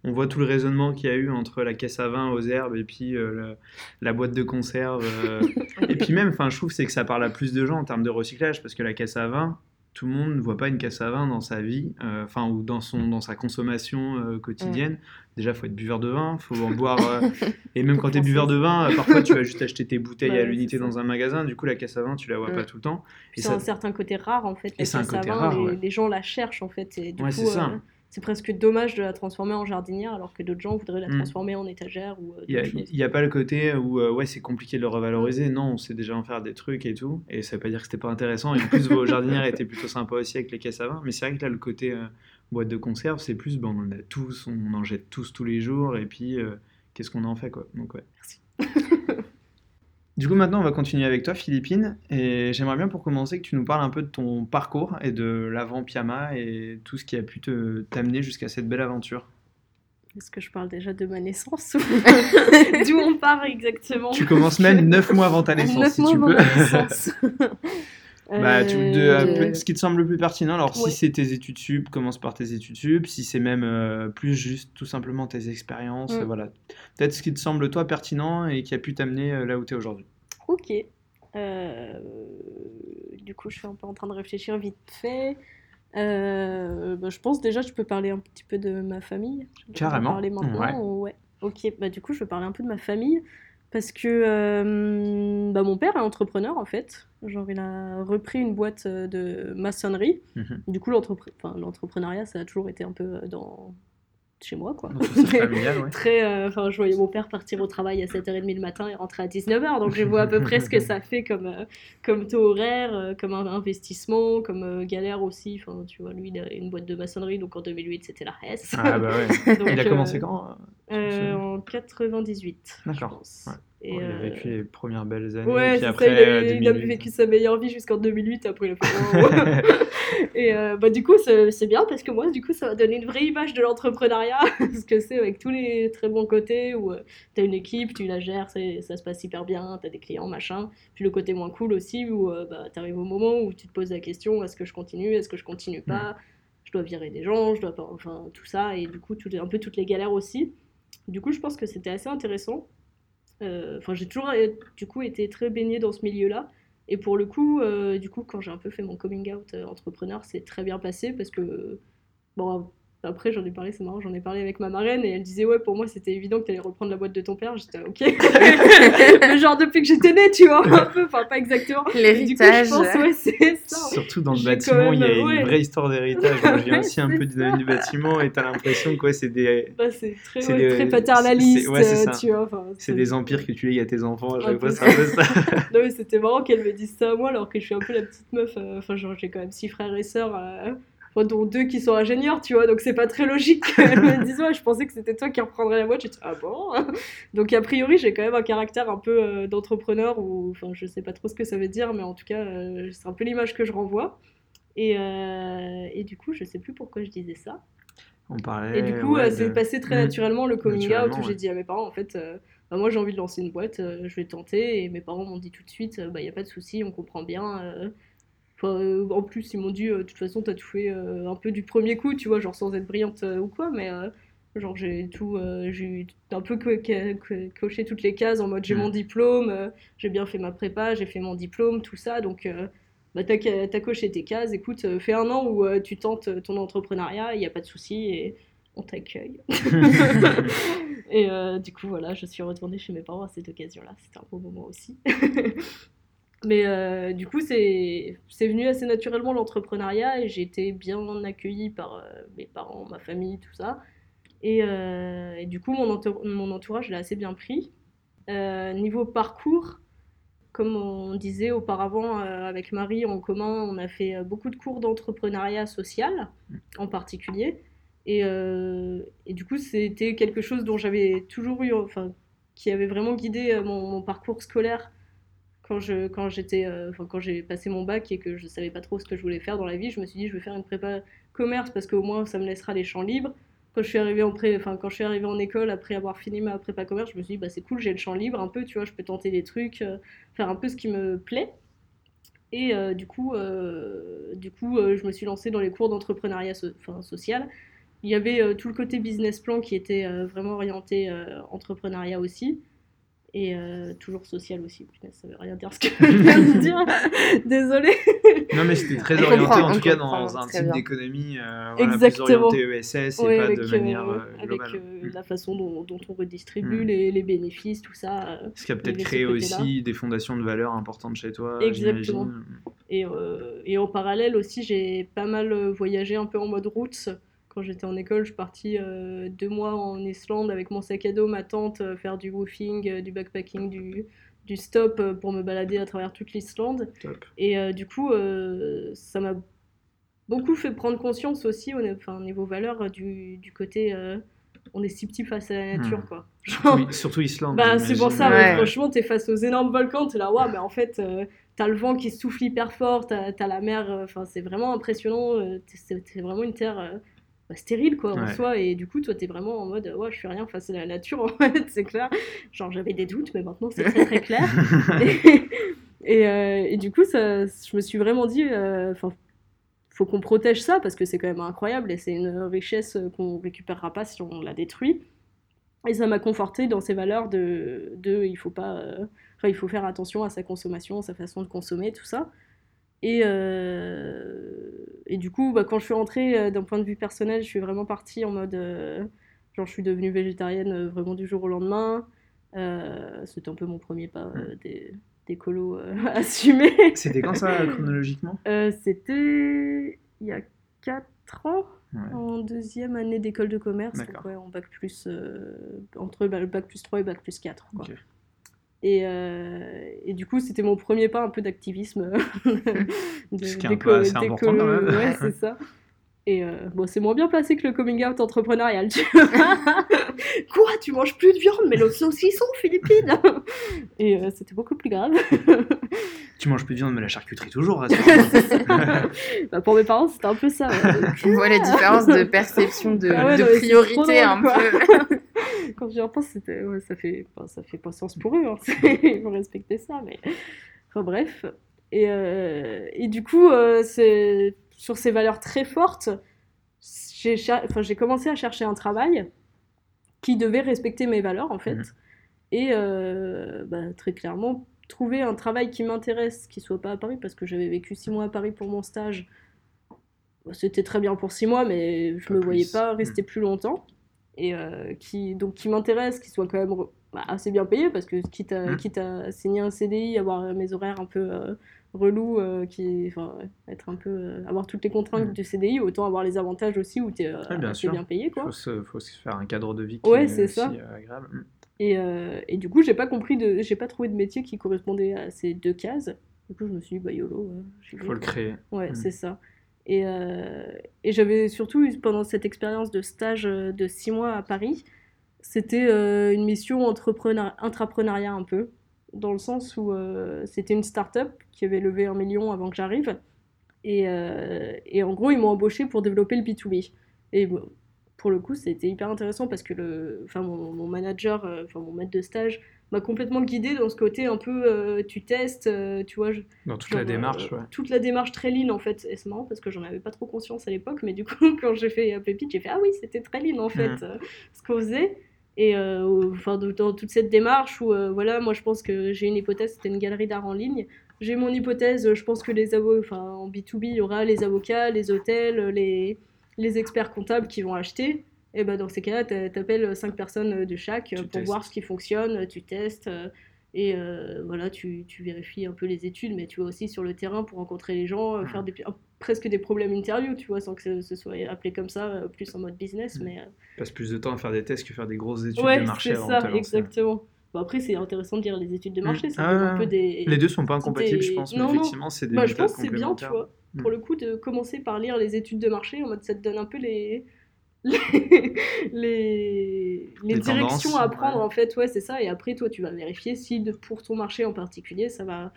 on voit tout le raisonnement qu'il y a eu entre la caisse à vin aux herbes et puis euh, la, boîte de conserve. Euh. et puis même, enfin, je trouve c'est que ça parle à plus de gens en termes de recyclage parce que la caisse à vin, tout le monde ne voit pas une caisse à vin dans sa vie, euh, enfin ou dans son dans sa consommation quotidienne. Déjà, Déjà, faut être buveur de vin, faut en boire. et même quand tu es buveur de vin, parfois tu vas juste acheter tes bouteilles à l'unité dans un magasin. Du coup, la caisse à vin, tu la vois pas tout le temps. Et c'est un certain côté rare en fait. La caisse à vin, les, gens la cherchent en fait. Et du coup, c'est ça c'est presque dommage de la transformer en jardinière alors que d'autres gens voudraient la mm. transformer en étagère ou euh, il n'y a, pas le côté où euh, ouais c'est compliqué de le revaloriser. Non on sait déjà en faire des trucs et tout. Et ça veut pas dire que c'était pas intéressant. Et en plus vos jardinières étaient plutôt sympas aussi avec les caisses à vin. Mais c'est vrai que là le côté euh, boîte de conserve c'est plus bon on en a tous on en jette tous tous les jours. Et puis qu'est-ce qu'on en fait quoi. Donc ouais. Merci Du coup, maintenant, on va continuer avec toi, Philippine. Et j'aimerais bien, pour commencer, que tu nous parles un peu de ton parcours et de l'avant Piama et tout ce qui a pu t'amener jusqu'à cette belle aventure. Est-ce que je parle déjà de ma naissance D'où on part exactement Tu commences même neuf mois avant ta naissance, si tu peux. bah, tu, euh, ce qui te semble le plus pertinent, alors si c'est tes études sup, commence par tes études sup, si c'est même euh, plus juste tout simplement tes expériences, mm. voilà. Peut-être ce qui te semble toi pertinent et qui a pu t'amener euh, là où tu es aujourd'hui. Ok. Du coup, je suis un peu en train de réfléchir vite fait. Bah, je pense déjà, je peux parler un petit peu de ma famille. Carrément. Parler maintenant. Ouais. Ok. Bah, du coup, je vais parler un peu de ma famille. Parce que euh, bah, mon père est entrepreneur en fait. Genre, il a repris une boîte euh, de maçonnerie. Mhm. Du coup, l'entrepreneuriat, ça a toujours été un peu dans chez moi, quoi. Très, euh, enfin, je voyais mon père partir au travail à 7h30 le matin et rentrer à 19h, donc je vois à peu près ce que ça fait comme, euh, comme taux horaire, euh, comme investissement, comme galère aussi. Enfin, tu vois, lui, il a une boîte de maçonnerie, donc en 2008, c'était la RES. Ah bah ouais. il a commencé quand En 98. D'accord. Et il a vécu les premières belles années. Ouais, puis après, ça, il, a, vécu sa meilleure vie jusqu'en 2008. Après, il a fait. et bah, du coup, c'est bien parce que moi, du coup, ça va donner une vraie image de l'entrepreneuriat ce que c'est avec tous les très bons côtés où euh, tu as une équipe, tu la gères, ça se passe hyper bien, tu as des clients, machin. Puis le côté moins cool aussi où euh, bah, tu arrives au moment où tu te poses la question est-ce que je continue, est-ce que je continue pas, je dois virer des gens, je dois pas. Enfin, tout ça, et du coup, tout, un peu toutes les galères aussi. Du coup, je pense que c'était assez intéressant. Euh, enfin, j'ai toujours du coup été très baignée dans ce milieu-là. Et pour le coup, du coup, quand j'ai un peu fait mon coming out entrepreneur, c'est très bien passé parce que, après, j'en ai parlé, c'est marrant, j'en ai parlé avec ma marraine et elle disait Ouais, pour moi, c'était évident que tu allais reprendre la boîte de ton père. J'étais Ok. le genre depuis que j'étais née, tu vois, un peu, enfin, pas exactement. L'héritage. Ouais, c'est ça. Surtout dans le bâtiment, il y a une vraie histoire d'héritage. je viens aussi un peu du domaine du bâtiment et t'as l'impression que c'est des. Bah, c'est très, très paternaliste, ouais, ça. tu vois. C'est des empires que tu lègues à tes enfants, à chaque fois, c'est un peu ça. non, mais c'était marrant qu'elle me dise ça à moi alors que je suis un peu la petite meuf. Euh, enfin, genre, j'ai quand même six frères et sœurs. Euh, dont deux qui sont ingénieurs, tu vois, donc c'est pas très logique qu'elle me dise ouais, je pensais que c'était toi qui reprendrais la boîte. J'ai dit ah bon? Donc a priori, j'ai quand même un caractère un peu euh, d'entrepreneur ou enfin je sais pas trop ce que ça veut dire, mais en tout cas, euh, c'est un peu l'image que je renvoie. Et, euh, et, du coup, je sais plus pourquoi je disais ça. On parlait. Et du coup, c'est passé très mmh. naturellement le coming out où j'ai dit à mes parents en fait. Bah, moi j'ai envie de lancer une boîte, je vais tenter et mes parents m'ont dit tout de suite, bah il y a pas de souci, on comprend bien, euh, en plus, ils m'ont dit, euh, de toute façon, t'as tout fait euh, un peu du premier coup, tu vois, genre sans être brillante ou quoi, mais genre j'ai tout, j'ai un peu coché toutes les cases en mode j'ai mon diplôme, j'ai bien fait ma prépa, j'ai fait mon diplôme, tout ça, donc bah, t'as, as coché tes cases, écoute, fais un an où tu tentes ton entrepreneuriat, il n'y a pas de souci, et on t'accueille. et du coup, voilà, je suis retournée chez mes parents à cette occasion-là, c'était un beau moment aussi. Mais euh, du coup, c'est venu assez naturellement l'entrepreneuriat et j'ai été bien accueillie par euh, mes parents, ma famille, tout ça. Et, euh, du coup, mon, mon entourage l'a assez bien pris. niveau parcours, comme on disait auparavant avec Marie en commun, on a fait beaucoup de cours d'entrepreneuriat social en particulier. Et, et du coup, c'était quelque chose dont j'avais toujours eu, enfin, qui avait vraiment guidé mon parcours scolaire quand j'étais euh, quand j'ai passé mon bac et que je savais pas trop ce que je voulais faire dans la vie je me suis dit je vais faire une prépa commerce parce qu'au moins ça me laissera les champs libres. Quand je suis arrivée en pré enfin quand je suis arrivée en école après avoir fini ma prépa commerce je me suis dit bah c'est cool j'ai le champ libre un peu tu vois je peux tenter des trucs euh, faire un peu ce qui me plaît. Et euh, du coup du coup je me suis lancée dans les cours d'entrepreneuriat social. Il y avait tout le côté business plan qui était vraiment orienté entrepreneuriat aussi et euh, toujours social aussi. Putain, ça veut rien dire ce que je viens de dire. Désolée. Non, mais c'était très orienté en tout cas dans un type d'économie euh, voilà, plus orienté ESS et pas de manière euh, globale. Avec la façon dont, dont on redistribue mm. les, les, bénéfices, tout ça. Ce qui a peut-être créé aussi des fondations de valeur importantes chez toi. Exactement. Et, et en parallèle aussi, j'ai pas mal voyagé un peu en mode route quand j'étais en école, je suis partie euh, deux mois en Islande avec mon sac à dos, ma tante, euh, faire du woofing, euh, du backpacking, du, du stop pour me balader à travers toute l'Islande. Et du coup, ça m'a beaucoup fait prendre conscience aussi, au, enfin, niveau valeur, du, du côté on est si petit face à la nature, hmm. quoi. surtout, Islande. Bah, c'est pour ça, ouais. franchement, t'es face aux énormes volcans, t'es là, ouais, mais en fait, t'as le vent qui souffle hyper fort, t'as as la mer, enfin, c'est vraiment impressionnant, c'est vraiment une terre bah, stérile quoi en soi. Et du coup toi t'es vraiment en mode ouais je fais rien face à la nature en fait c'est clair. Genre j'avais des doutes mais maintenant c'est très très clair. Et, euh, et, du coup ça je me suis vraiment dit euh, enfin faut qu'on protège ça parce que c'est quand même incroyable et c'est une richesse qu'on récupérera pas si on la détruit. Et ça m'a conforté dans ces valeurs de, de il faut pas euh, il faut faire attention à sa consommation sa façon de consommer tout ça et, euh, et du coup, bah, quand je suis rentrée, euh, d'un point de vue personnel, je suis vraiment partie en mode. Euh, genre, je suis devenue végétarienne vraiment du jour au lendemain. C'était un peu mon premier pas hmm. des, des colos assumés. C'était quand ça, chronologiquement? C'était il y a 4 ans. en deuxième année d'école de commerce, donc ouais, en bac plus, entre le bac plus 3 et bac plus 4. Quoi. Et, euh, et, du coup, c'était mon premier pas un peu d'activisme. de, Ce qui est un peu assez important quand même. Ouais, c'est ça. Et euh, bon, c'est moins bien placé que le coming out entrepreneurial. Tu Quoi Tu manges plus de viande, mais le saucisson philippine Et euh, c'était beaucoup plus grave. tu manges plus de viande, mais la charcuterie toujours. bah, pour mes parents, c'était un peu ça. On voit la différence de perception de, ah de priorité un peu. Quand j'y repense, c'était, ça, fait, ça fait pas sens pour eux. Hein. Ils vont respecter ça. Mais... Enfin bref. Et, euh, et du coup, euh, c'est sur ces valeurs très fortes, j'ai, enfin, commencé à chercher un travail qui devait respecter mes valeurs en fait. Mmh. Et euh, bah, très clairement, trouver un travail qui m'intéresse, qui soit pas à Paris, parce que j'avais vécu six mois à Paris pour mon stage. Bah, c'était très bien pour six mois, mais je ne me voyais pas rester mmh. plus longtemps et euh, qui donc qui m'intéresse, qui soit quand même bah, assez bien payé parce que quitte à, mmh. quitte à signer un CDI, avoir mes horaires un peu euh, relous, euh, qui, être un peu, avoir toutes les contraintes mmh. du CDI, autant avoir les avantages aussi où tu es bien, bien, payé. Quoi. Faut, se, faut se faire un cadre de vie qui ouais, est, aussi ça. agréable. Mmh. Et, et, du coup, j'ai pas compris de, j'ai pas trouvé de métier qui correspondait à ces deux cases. Du coup, je me suis dit, bah YOLO. Il faut le créer. Ouais, c'est ça. Et, euh, et j'avais surtout, pendant cette expérience de stage euh, de six mois à Paris, c'était euh, une mission intrapreneuriat un peu, dans le sens où c'était une start-up qui avait levé un million avant que j'arrive. Et, et, en gros, ils m'ont embauché pour développer le B2B. Et pour le coup, c'était hyper intéressant parce que le, mon, mon manager, mon maître de stage, m'a complètement guidée dans ce côté un peu euh, tu testes, euh, tu vois. dans toute la démarche, euh, ouais. Toute la démarche très lean en fait. Et c'est marrant parce que j'en avais pas trop conscience à l'époque, mais du coup, quand j'ai fait Pépite, j'ai fait ah oui, c'était très lean en fait mm. ce qu'on faisait. Et enfin, dans toute cette démarche où voilà, moi je pense que j'ai une hypothèse, c'était une galerie d'art en ligne. J'ai mon hypothèse, je pense que les avocats, enfin en B2B, il y aura les avocats, les hôtels, les, les experts comptables qui vont acheter. Et bah dans ces cas-là, tu appelles 5 personnes de chaque pour voir ce qui fonctionne, tu testes. Euh, et euh, voilà, tu, tu, vérifies un peu les études, mais tu vas aussi sur le terrain pour rencontrer les gens, euh, faire des, presque des problèmes interview, tu vois, sans que ce, soit appelé comme ça, plus en mode business. Mais, passe plus de temps à faire des tests que faire des grosses études de marché avant ça, exactement. après, c'est intéressant de dire les études de Mm. marché. Ça Ah, un peu des... Les deux sont pas incompatibles, des- je pense, mais Non, effectivement, c'est des Bah, je pense que c'est bien, tu vois, Mm. pour le coup, de commencer par lire les études de marché, en mode ça te donne un peu les, les, les, directions à prendre, ouais. en fait, ouais, c'est ça, et après, toi, tu vas vérifier si de, pour ton marché en particulier, ça va,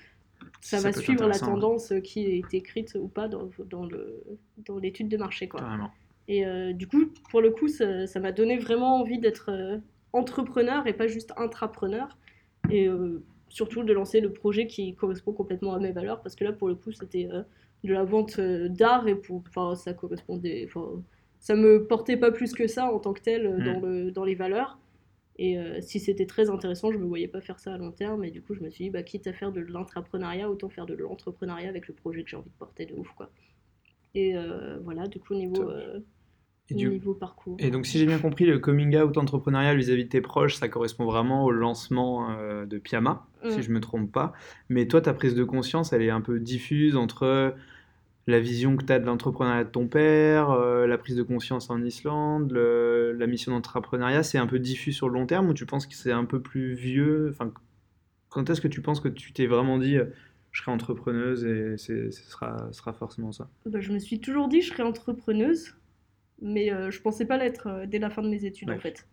ça Ça va suivre la ouais. tendance qui est écrite ou pas dans, dans le dans l'étude de marché, quoi. Carrément. Et euh, du coup, pour le coup, ça m'a donné vraiment envie d'être euh, entrepreneur et pas juste intrapreneur. Et euh, surtout de lancer le projet qui correspond complètement à mes valeurs. Parce que là, pour le coup, c'était de la vente d'art et pour, enfin, ça correspondait. Enfin, ça me portait pas plus que ça en tant que tel euh, Mm. dans, le, dans les valeurs. Et euh, si c'était très intéressant, je me voyais pas faire ça à long terme. Et du coup, je me suis dit, bah, quitte à faire de l'intrapreneuriat, autant faire de l'entrepreneuriat avec le projet que j'ai envie de porter de ouf, quoi. Et euh, voilà, du coup, niveau, euh, Et, du- niveau parcours. et donc, si j'ai bien compris, le coming out entrepreneurial vis-à-vis de tes proches, ça correspond vraiment au lancement de Pyama, si Mm. je me trompe pas. Mais toi, ta prise de conscience, elle est un peu diffuse entre la vision que tu as de l'entrepreneuriat de ton père, euh, la prise de conscience en Islande, le- la mission d'entrepreneuriat, c'est un peu diffus sur le long terme ou tu penses que c'est un peu plus vieux? Enfin, Quand est-ce que tu penses que tu t'es vraiment dit euh, je serai entrepreneuse et ce sera, forcément ça? Bah, je me suis toujours dit je serais entrepreneuse, mais euh, je pensais pas l'être euh, dès la fin de mes études Ouais. en fait.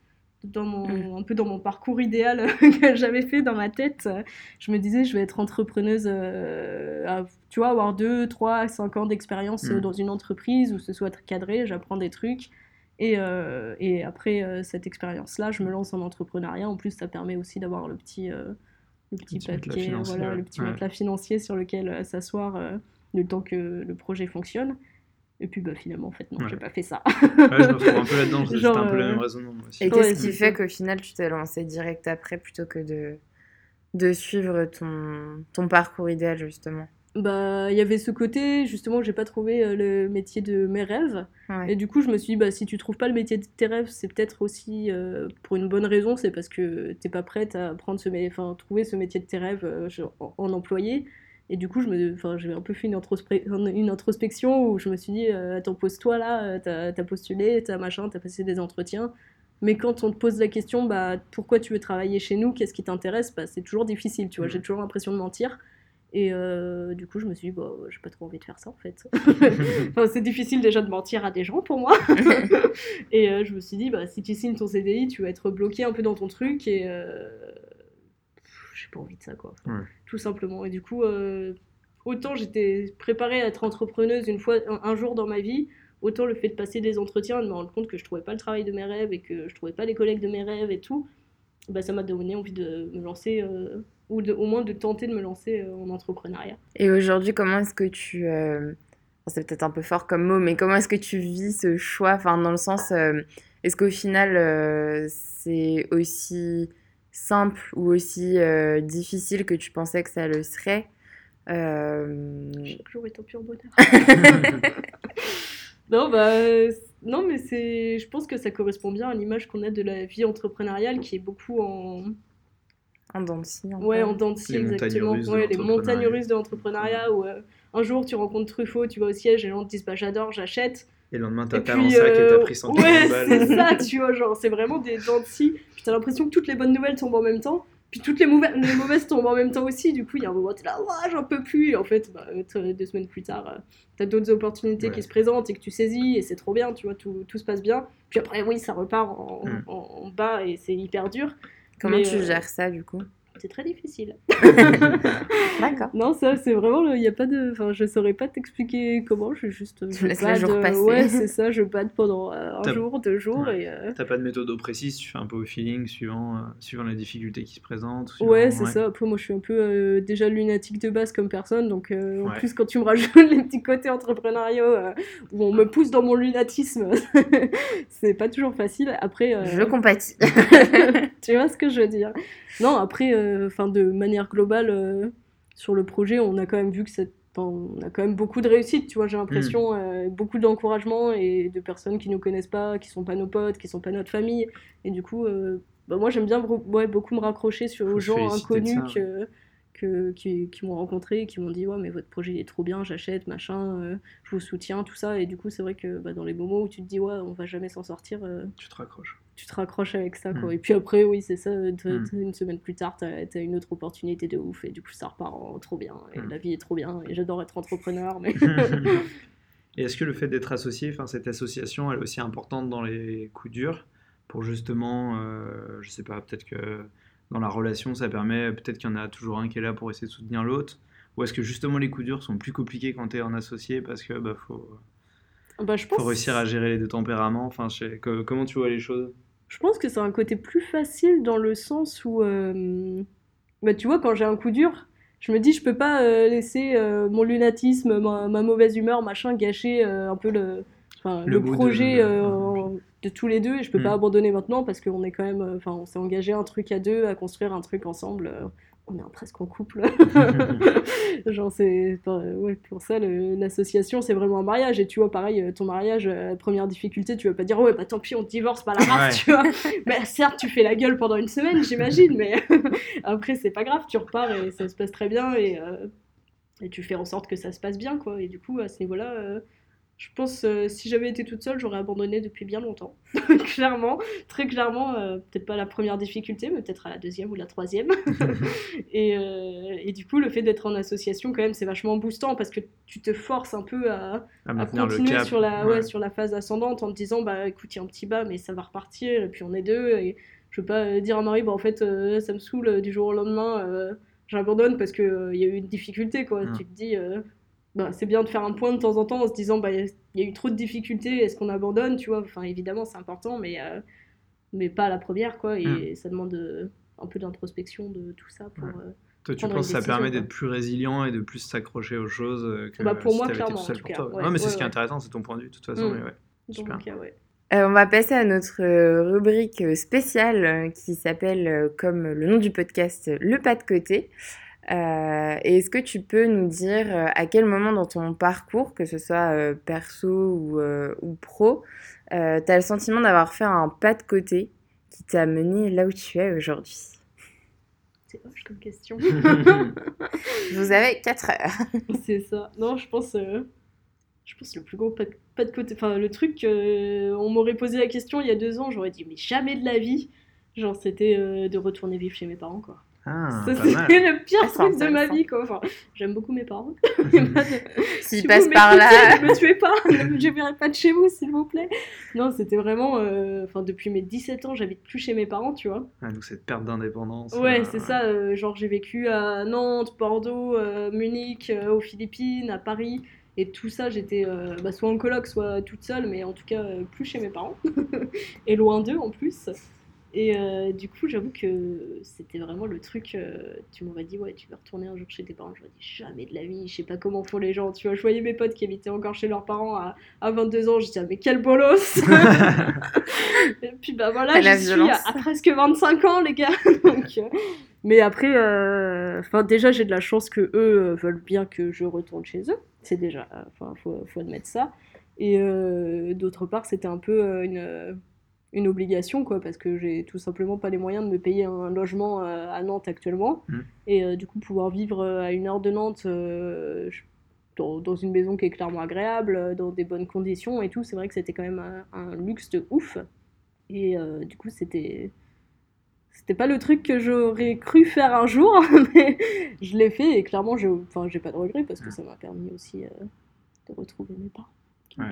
Dans mon, Mm. Un peu dans mon parcours idéal que j'avais fait dans ma tête, euh, je me disais je vais être entrepreneuse, euh, à, tu vois, avoir 2, 3, 5 ans d'expérience euh, Mm. dans une entreprise où ce soit cadré, j'apprends des trucs. Et, euh, et après euh, cette expérience-là, je me lance en entrepreneuriat. En plus, ça permet aussi d'avoir le petit, euh, le petit petit matelas papier, financier, voilà, ouais. le petit Ouais. matelas financier sur lequel euh, s'asseoir euh, le temps que le projet fonctionne. Et puis bah, finalement, en fait, non, Ouais. j'ai pas fait ça. Ouais, je me retrouve un peu là-dedans, c'était un peu le euh, même raisonnement moi aussi. Et Ouais, qu'est-ce qui fait qu'au final, tu t'es lancé direct après plutôt que de, de suivre ton, ton parcours idéal, justement Bah, il y avait ce côté, justement, j'ai pas trouvé euh, le métier de mes rêves. Ouais. Et du coup, je me suis dit, bah, si tu trouves pas le métier de tes rêves, c'est peut-être aussi euh, pour une bonne raison, c'est parce que t'es pas prête à prendre ce enfin, trouver ce métier de tes rêves euh, en, en employé. Et du coup, je me, enfin, j'ai un peu fait une, introspec- une introspection où je me suis dit, euh, attends, pose-toi là, euh, t'as as postulé, t'as machin, t'as passé des entretiens. Mais quand on te pose la question, bah, pourquoi tu veux travailler chez nous, qu'est-ce qui t'intéresse, bah, c'est toujours difficile, tu vois, Mhm. j'ai toujours l'impression de mentir. Et euh, du coup, je me suis dit, bah, j'ai pas trop envie de faire ça en fait. enfin, c'est difficile déjà de mentir à des gens pour moi. et euh, je me suis dit, bah, si tu signes ton CDI, tu vas être bloqué un peu dans ton truc et euh, pas envie de ça quoi. Ouais. Tout simplement. Et du coup, euh, autant j'étais préparée à être entrepreneuse une fois, un, un jour dans ma vie, autant le fait de passer des entretiens et de me rendre compte que je trouvais pas le travail de mes rêves et que je trouvais pas les collègues de mes rêves et tout, bah, ça m'a donné envie de me lancer. euh, ou de, au moins de tenter de me lancer euh, en entrepreneuriat. Et aujourd'hui, comment est-ce que tu... euh, C'est peut-être un peu fort comme mot, mais comment est-ce que tu vis ce choix? Enfin, dans le sens, euh, est-ce qu'au final, euh, c'est aussi simple ou aussi euh, difficile que tu pensais que ça le serait Euh, Chaque jour est un pur bonheur. non, bah, non, mais c'est, je pense que ça correspond bien à l'image qu'on a de la vie entrepreneuriale qui est beaucoup en, En un ouais, en montagnes exactement. russes de Ouais, les montagnes l'entrepreneuriat. russes de l'entrepreneuriat où euh, un jour tu rencontres Truffaut, tu vas au siège et les gens te disent bah j'adore, j'achète. Et le lendemain, t'as puis, en sac et euh, t'as pris 100 ouais, balles. c'est ça, tu vois, genre c'est vraiment des dents de scie. Puis t'as l'impression que toutes les bonnes nouvelles tombent en même temps. Puis toutes les, mauvaises, les mauvaises tombent en même temps aussi. Du coup, il y a un moment, t'es là, Ouah, j'en peux plus. Et en fait, bah, deux semaines plus tard, euh, t'as d'autres opportunités Ouais. qui se présentent et que tu saisis et c'est trop bien, tu vois, tout, tout se passe bien. Puis après, oui, ça repart en, Mm. en- en bas et c'est hyper dur. Comment Mais, tu euh, gères ça, du coup? C'est très difficile. D'accord. Non, ça, c'est vraiment, il y a pas de, enfin, je saurais pas t'expliquer comment. Je juste, Tu je laisses le jour euh, passer. Ouais, c'est ça, je bade pendant euh, un T'as- jour, deux jours Ouais. et. euh, T'as pas de méthode précise, tu fais un peu au feeling suivant, euh, suivant les difficultés qui se présentent. suivant- Ouais, c'est ça. Après, moi, je suis un peu euh, déjà lunatique de base comme personne. Donc, euh, en Ouais. plus, quand tu me rajoutes les petits côtés entrepreneuriaux euh, où on me pousse dans mon lunatisme, c'est pas toujours facile. Après, euh, Je compatis. tu vois ce que je veux dire Non, après, euh, enfin, de manière globale, euh, sur le projet, on a quand même vu que on a quand même beaucoup de réussite, tu vois, j'ai l'impression, euh, beaucoup d'encouragement et de personnes qui nous connaissent pas, qui sont pas nos potes, qui sont pas notre famille. Et du coup, euh, bah, moi j'aime bien ouais, beaucoup me raccrocher sur, Faut aux gens inconnus que, que, qui, qui m'ont rencontré, qui m'ont dit ouais mais votre projet est trop bien, j'achète, machin, je vous soutiens, tout ça. Et du coup c'est vrai que bah, dans les moments où tu te dis ouais on va jamais s'en sortir, tu te raccroches. Tu te raccroches avec ça quoi. Mm. Et puis après oui c'est ça, Mm. une semaine plus tard t'as as une autre opportunité de ouf et du coup ça repart en trop bien. Et Mm. la vie est trop bien et j'adore être entrepreneur mais Et est-ce que le fait d'être associé, enfin cette association, elle est aussi importante dans les coups durs pour justement, euh, je sais pas, peut-être que dans la relation, ça permet, peut-être qu'il y en a toujours un qui est là pour essayer de soutenir l'autre, ou est-ce que justement les coups durs sont plus compliqués quand tu es en associé parce que bah faut, bah, je pense faut réussir à gérer les deux tempéraments. Enfin, je sais- comment tu vois les choses? Je pense que c'est un côté plus facile dans le sens où, euh, bah, tu vois, quand j'ai un coup dur, je me dis, je peux pas euh, laisser euh, mon lunatisme, ma, ma mauvaise humeur, machin, gâcher un peu le, Le le, projet de tous les deux. Et je peux Mm. pas abandonner maintenant parce qu'on est quand même, euh, enfin, on s'est engagé un truc à deux, à construire un truc ensemble. euh, on est presque en couple. Genre, c'est. ouais, pour ça, l'association, c'est vraiment un mariage. Et tu vois, pareil, euh, ton mariage, première difficulté, tu vas pas dire, ouais, bah tant pis, on te divorce, pas la race, Ouais. tu vois. Mais certes, tu fais la gueule pendant une semaine, j'imagine, mais après, c'est pas grave, tu repars et ça se passe très bien. Et, euh, et tu fais en sorte que ça se passe bien, quoi. Et du coup, à ce niveau-là. euh, je pense euh, si j'avais été toute seule, j'aurais abandonné depuis bien longtemps. clairement, très clairement, euh, peut-être pas la première difficulté, mais peut-être à la deuxième ou la troisième. et, euh, et du coup, le fait d'être en association, quand même, c'est vachement boostant parce que tu te forces un peu à, continuer sur la, ouais. ouais, sur la phase ascendante en te disant bah écoute il y a un petit bas mais ça va repartir et puis on est deux et je veux pas euh, dire à Marie bah en fait ça me saoule du jour au lendemain j'abandonne parce que euh, il y a eu une difficulté quoi Mm. tu te dis euh, bah, c'est bien de faire un point de temps en temps en se disant bah il y a eu trop de difficultés est-ce qu'on abandonne tu vois? Enfin évidemment c'est important mais euh, mais pas à la première quoi et ça demande euh, un peu d'introspection de tout ça pour. Ouais. euh, Toi, tu penses que ça permet d'être plus résilient et de plus s'accrocher aux choses que Bah, pour si moi, clairement, tout seul en tout pour cas. toi? Ouais, non, mais c'est ouais, ce qui est intéressant, c'est ton point de vue, de toute façon. Mm. mais ouais. Super. donc euh, ouais on va passer à notre rubrique spéciale qui s'appelle, comme le nom du podcast, Le pas de côté. Euh, et est-ce que tu peux nous dire euh, à quel moment dans ton parcours, que ce soit euh, perso ou, euh, ou pro, tu as le sentiment d'avoir fait un pas de côté qui t'a mené là où tu es aujourd'hui? C'est moche comme question Vous avez 4 heures. C'est ça. Non, je pense, euh, je pense le plus gros pas de, pas de côté. Enfin, le truc, euh, on m'aurait posé la question il y a deux ans, j'aurais dit, mais jamais de la vie. Genre, c'était euh, de retourner vivre chez mes parents, quoi. Ah, Ça, c'était le pire Ah, truc de ma vie, quoi. Enfin, j'aime beaucoup mes parents. S'ils Si passent par là. Ne me tuez pas, ne je verrai pas de chez vous, s'il vous plaît. Non, c'était vraiment. euh, Enfin, depuis mes 17 ans, j'habite plus chez mes parents, tu vois. Ah, donc cette perte d'indépendance. Ouais, euh, c'est ça. euh, genre, j'ai vécu à Nantes, Bordeaux, Munich, aux Philippines, à Paris. Et tout ça, j'étais euh, bah, soit en coloc, soit toute seule, mais en tout cas, euh, plus chez mes parents. et loin d'eux en plus. Et euh, du coup, j'avoue que c'était vraiment le truc. euh, tu m'aurais dit, ouais, tu veux retourner un jour chez tes parents. J'aurais dit, jamais de la vie. Je sais pas comment font les gens. Tu vois, je voyais mes potes qui habitaient encore chez leurs parents à, à 22 ans. Je disais, ah, mais quel bolos Et puis bah voilà, j'y suis à, à presque 25 ans, les gars. Donc, euh, Mais après, enfin déjà, j'ai de la chance que eux veulent bien que je retourne chez eux. C'est déjà, enfin, faut, faut admettre ça. Et d'autre part, c'était un peu une, une obligation, quoi, parce que j'ai tout simplement pas les moyens de me payer un logement euh, à Nantes actuellement. Mm. Et euh, du coup, pouvoir vivre euh, à une heure de Nantes, je- dans, dans une maison qui est clairement agréable, dans des bonnes conditions et tout, c'est vrai que c'était quand même un, un luxe de ouf. Et du coup, c'était. C'était pas le truc que j'aurais cru faire un jour, mais je l'ai fait et clairement, j'ai enfin, j'ai pas de regrets parce que ça m'a permis aussi euh, de retrouver mes parents. Ouais.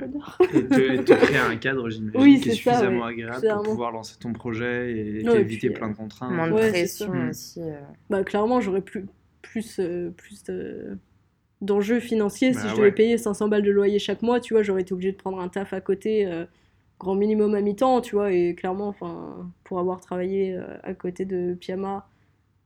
Et te, et te créer un cadre, j'imagine, Oui, qui est ça, suffisamment ouais. agréable Clairement. pour pouvoir lancer ton projet et Ouais, éviter puis, plein de euh, contraintes. Moins de pression aussi. euh. Bah, clairement, j'aurais plus, plus, euh, plus de- d'enjeux financiers si Bah je devais ouais. payer 500 balles de loyer chaque mois, tu vois, j'aurais été obligée de prendre un taf à côté, euh, grand minimum à mi-temps, tu vois, et clairement, enfin, pour avoir travaillé euh, à côté de Pyama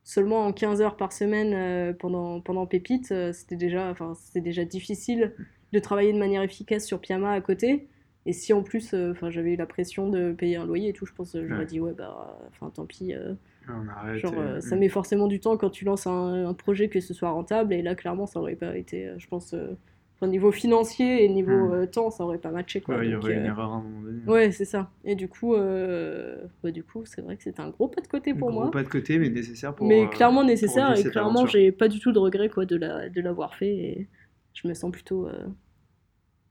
seulement en 15 heures par semaine euh, pendant, pendant Pépite, euh, c'était déjà, enfin, c'était déjà difficile de travailler de manière efficace sur Pyama à côté. Et si en plus, euh, enfin, j'avais eu la pression de payer un loyer et tout, je pense, euh, j'aurais Ouais. dit ouais bah, enfin, tant pis. euh, On arrête. Genre, et- euh, ça mm. met forcément du temps quand tu lances un, un projet que ce soit rentable. Et là, clairement, ça aurait pas été, je pense, euh, niveau financier et niveau hmm. temps, ça aurait pas matché. Quoi. Ouais, il y aurait une erreur à un moment donné. Ouais, c'est ça. Et du coup, bah, du coup c'est vrai que c'était un gros pas de côté pour moi. Gros pas de côté, mais nécessaire pour. Mais clairement nécessaire, et clairement, j'ai pas du tout de regret quoi, de l'avoir de fait. Et je me sens plutôt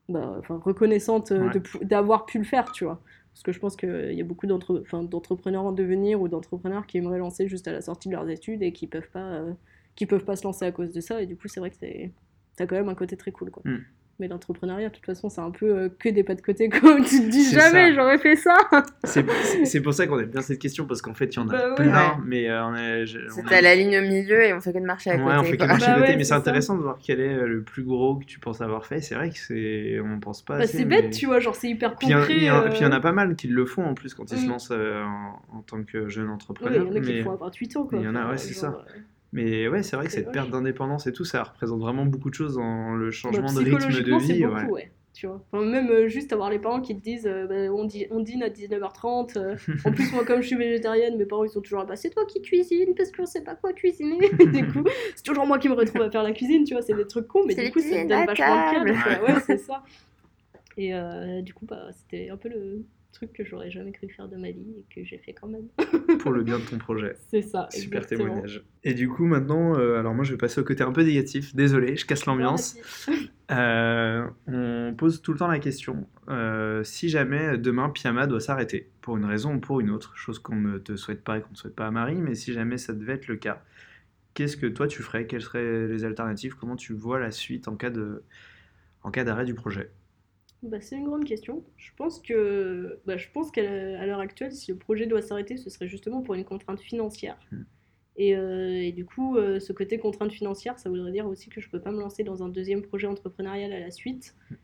bah, reconnaissante d'avoir pu le faire, tu vois. Parce que je pense qu'il y a beaucoup d'entrepreneurs en devenir ou d'entrepreneurs qui aimeraient lancer juste à la sortie de leurs études et qui peuvent pas, euh, qui peuvent pas se lancer à cause de ça. Et du coup, c'est vrai que c'est, t'as quand même un côté très cool, quoi. Mm. Mais l'entrepreneuriat, de toute façon, c'est un peu euh, que des pas de côté. Comme tu te dis jamais, j'aurais fait ça. c'est pour ça qu'on aime bien cette question, parce qu'en fait, il y en a bah plein. Mais euh, on est. C'est à la ligne au milieu et on fait que de marcher à côté. Ouais, on fait que de marcher à bah côté. mais c'est intéressant de voir quel est euh, le plus gros que tu penses avoir fait. C'est vrai que c'est. On pense pas. Bah, c'est bête, tu vois, genre c'est hyper concret. Puis il y, en a pas mal qui le font en plus quand ils se mm. lancent en, tant que jeune entrepreneur. Il y en a qui font à 28 ans, quoi. Il y en a, ouais, c'est ça. Mais ouais, c'est vrai que cette perte d'indépendance et tout, ça représente vraiment beaucoup de choses dans le changement de rythme de vie. Beaucoup, ouais. Tu vois. même euh, juste avoir les parents qui te disent euh, bah, on, dit, on dîne à 19h30. Euh. en plus, moi, comme je suis végétarienne, mes parents ils sont toujours là bah, c'est toi qui cuisines parce qu'on sait pas quoi cuisiner. du coup, c'est toujours moi qui me retrouve à faire la cuisine, tu vois. C'est des trucs cons, mais du coup, ça donne vachement de calme. Ouais, c'est ça. Et du coup, bah, c'était un peu le, truc que j'aurais jamais cru faire de ma vie et que j'ai fait quand même. Pour le bien de ton projet. C'est ça. Super témoignage. Et du coup, maintenant, euh, alors moi je vais passer au côté un peu négatif. Désolé, je casse l'ambiance. Euh, on pose tout le temps la question euh, si jamais demain Pyama doit s'arrêter, pour une raison ou pour une autre, chose qu'on ne te souhaite pas et qu'on ne souhaite pas à Marie, mais si jamais ça devait être le cas, qu'est-ce que toi tu ferais? Quelles seraient les alternatives? Comment tu vois la suite en cas de en cas d'arrêt du projet? Bah, c'est une grande question. Je pense que, bah, je pense qu'à l'heure actuelle, si le projet doit s'arrêter, ce serait justement pour une contrainte financière. Hmm. Et, euh, et, du coup, euh, ce côté contrainte financière, ça voudrait dire aussi que je peux pas me lancer dans un deuxième projet entrepreneurial à la suite. Hmm.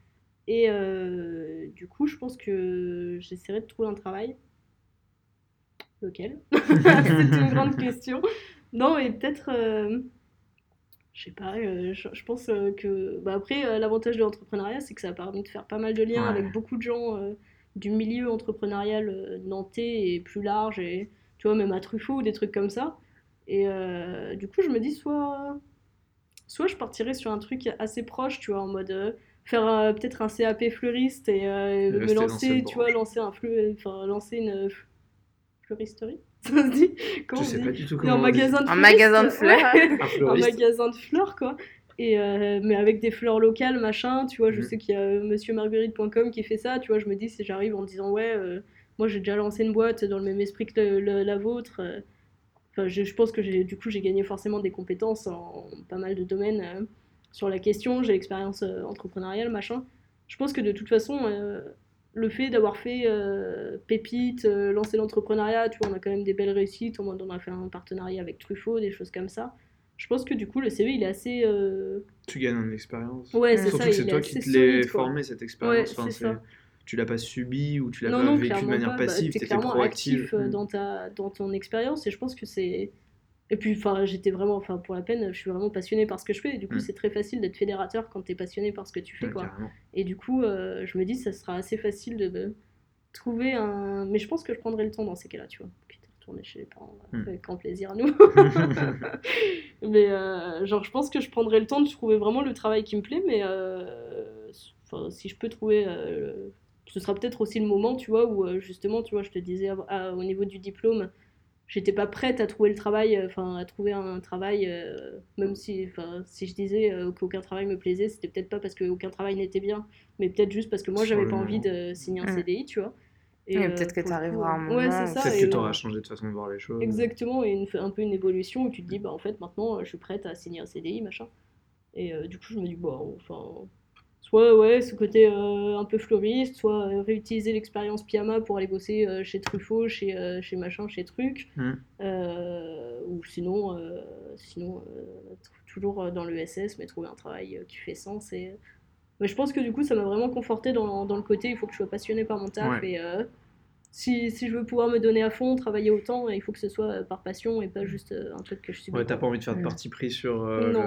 Et euh, du coup, je pense que j'essaierai de trouver un travail. Lequel? C'est une grande question. Non, et peut-être je sais pas, euh, je, pense euh, que. Bah après, euh, l'avantage de l'entrepreneuriat, c'est que ça a permis de faire pas mal de liens avec beaucoup de gens du milieu entrepreneurial nantais et plus large, et tu vois, même à Truffaut ou des trucs comme ça. Et du coup, je me dis, soit, soit je partirais sur un truc assez proche, tu vois, en mode faire peut-être un CAP fleuriste et, me lancer, tu vois, lancer, un fleu, enfin, lancer une fleuristerie ça se dit Comment Je sais pas du tout comment. Un magasin de, un magasin de fleurs. un, magasin de fleurs, quoi. Et euh, mais avec des fleurs locales, machin, tu vois, je mhm. sais qu'il y a euh, monsieurmarguerite.com qui fait ça, tu vois, je me dis, si j'arrive en disant, ouais, euh, moi j'ai déjà lancé une boîte dans le même esprit que la vôtre, enfin, je, je, pense que du coup j'ai gagné forcément des compétences en, pas mal de domaines sur la question, j'ai l'expérience entrepreneuriale, machin. Je pense que de toute façon, le fait d'avoir fait euh, Pépite, euh, lancer l'entrepreneuriat, tu vois, on a quand même des belles réussites. On a fait un partenariat avec Truffaut, des choses comme ça. Je pense que du coup, le CV, il est assez. Euh, tu gagnes en expérience. Ouais, c'est ça. c'est toi qui te l'es formé, cette expérience. tu l'as pas subi ou tu l'as pas vécu de manière bah, passive, tu étais proactive. actif mm. dans, ta, dans ton expérience et je pense que c'est et puis, enfin, j'étais vraiment, enfin, pour la peine, je suis vraiment passionnée par ce que je fais. Et du coup, mm. c'est très facile d'être fédérateur quand tu es passionné par ce que tu fais, quoi. Et du coup, euh, je me dis, ça sera assez facile de, trouver un. Mais je pense que je prendrai le temps dans ces cas-là, tu vois. À retourner chez les parents, mm. avec grand plaisir à nous. mais euh, genre, je pense que je prendrai le temps de trouver vraiment le travail qui me plaît, mais euh, si je peux trouver. ce sera peut-être aussi le moment, tu vois, où justement, tu vois, je te disais au niveau du diplôme j'étais pas prête à trouver le travail, euh, enfin à trouver un travail, euh, même si, enfin, si je disais euh, qu'aucun travail me plaisait, c'était peut-être pas parce qu'aucun travail n'était bien, mais peut-être juste parce que moi j'avais pas envie de signer un mm. CDI, tu vois. Et peut-être que tu arriveras à un moment. Ouais, Peut-être que tu auras changé de façon de voir les choses. Exactement, et un peu une évolution où tu te dis, bah en fait maintenant je suis prête à signer un CDI, machin. Et du coup je me dis, bon, enfin soit ouais, ce côté euh, un peu fleuriste, soit euh, réutiliser l'expérience pyjama pour aller bosser euh, chez Truffaut, chez, chez machin, chez Truc, mm. ou sinon, sinon toujours dans le SS, mais trouver un travail qui fait sens. Et... Mais je pense que du coup, ça m'a vraiment conforté dans, dans, le côté, il faut que je sois passionné par mon taf et si, si, je veux pouvoir me donner à fond, travailler autant, il faut que ce soit euh, par passion et pas juste euh, un truc que je suis. Ouais, t'as pas envie de faire de parti pris sur. Euh, non.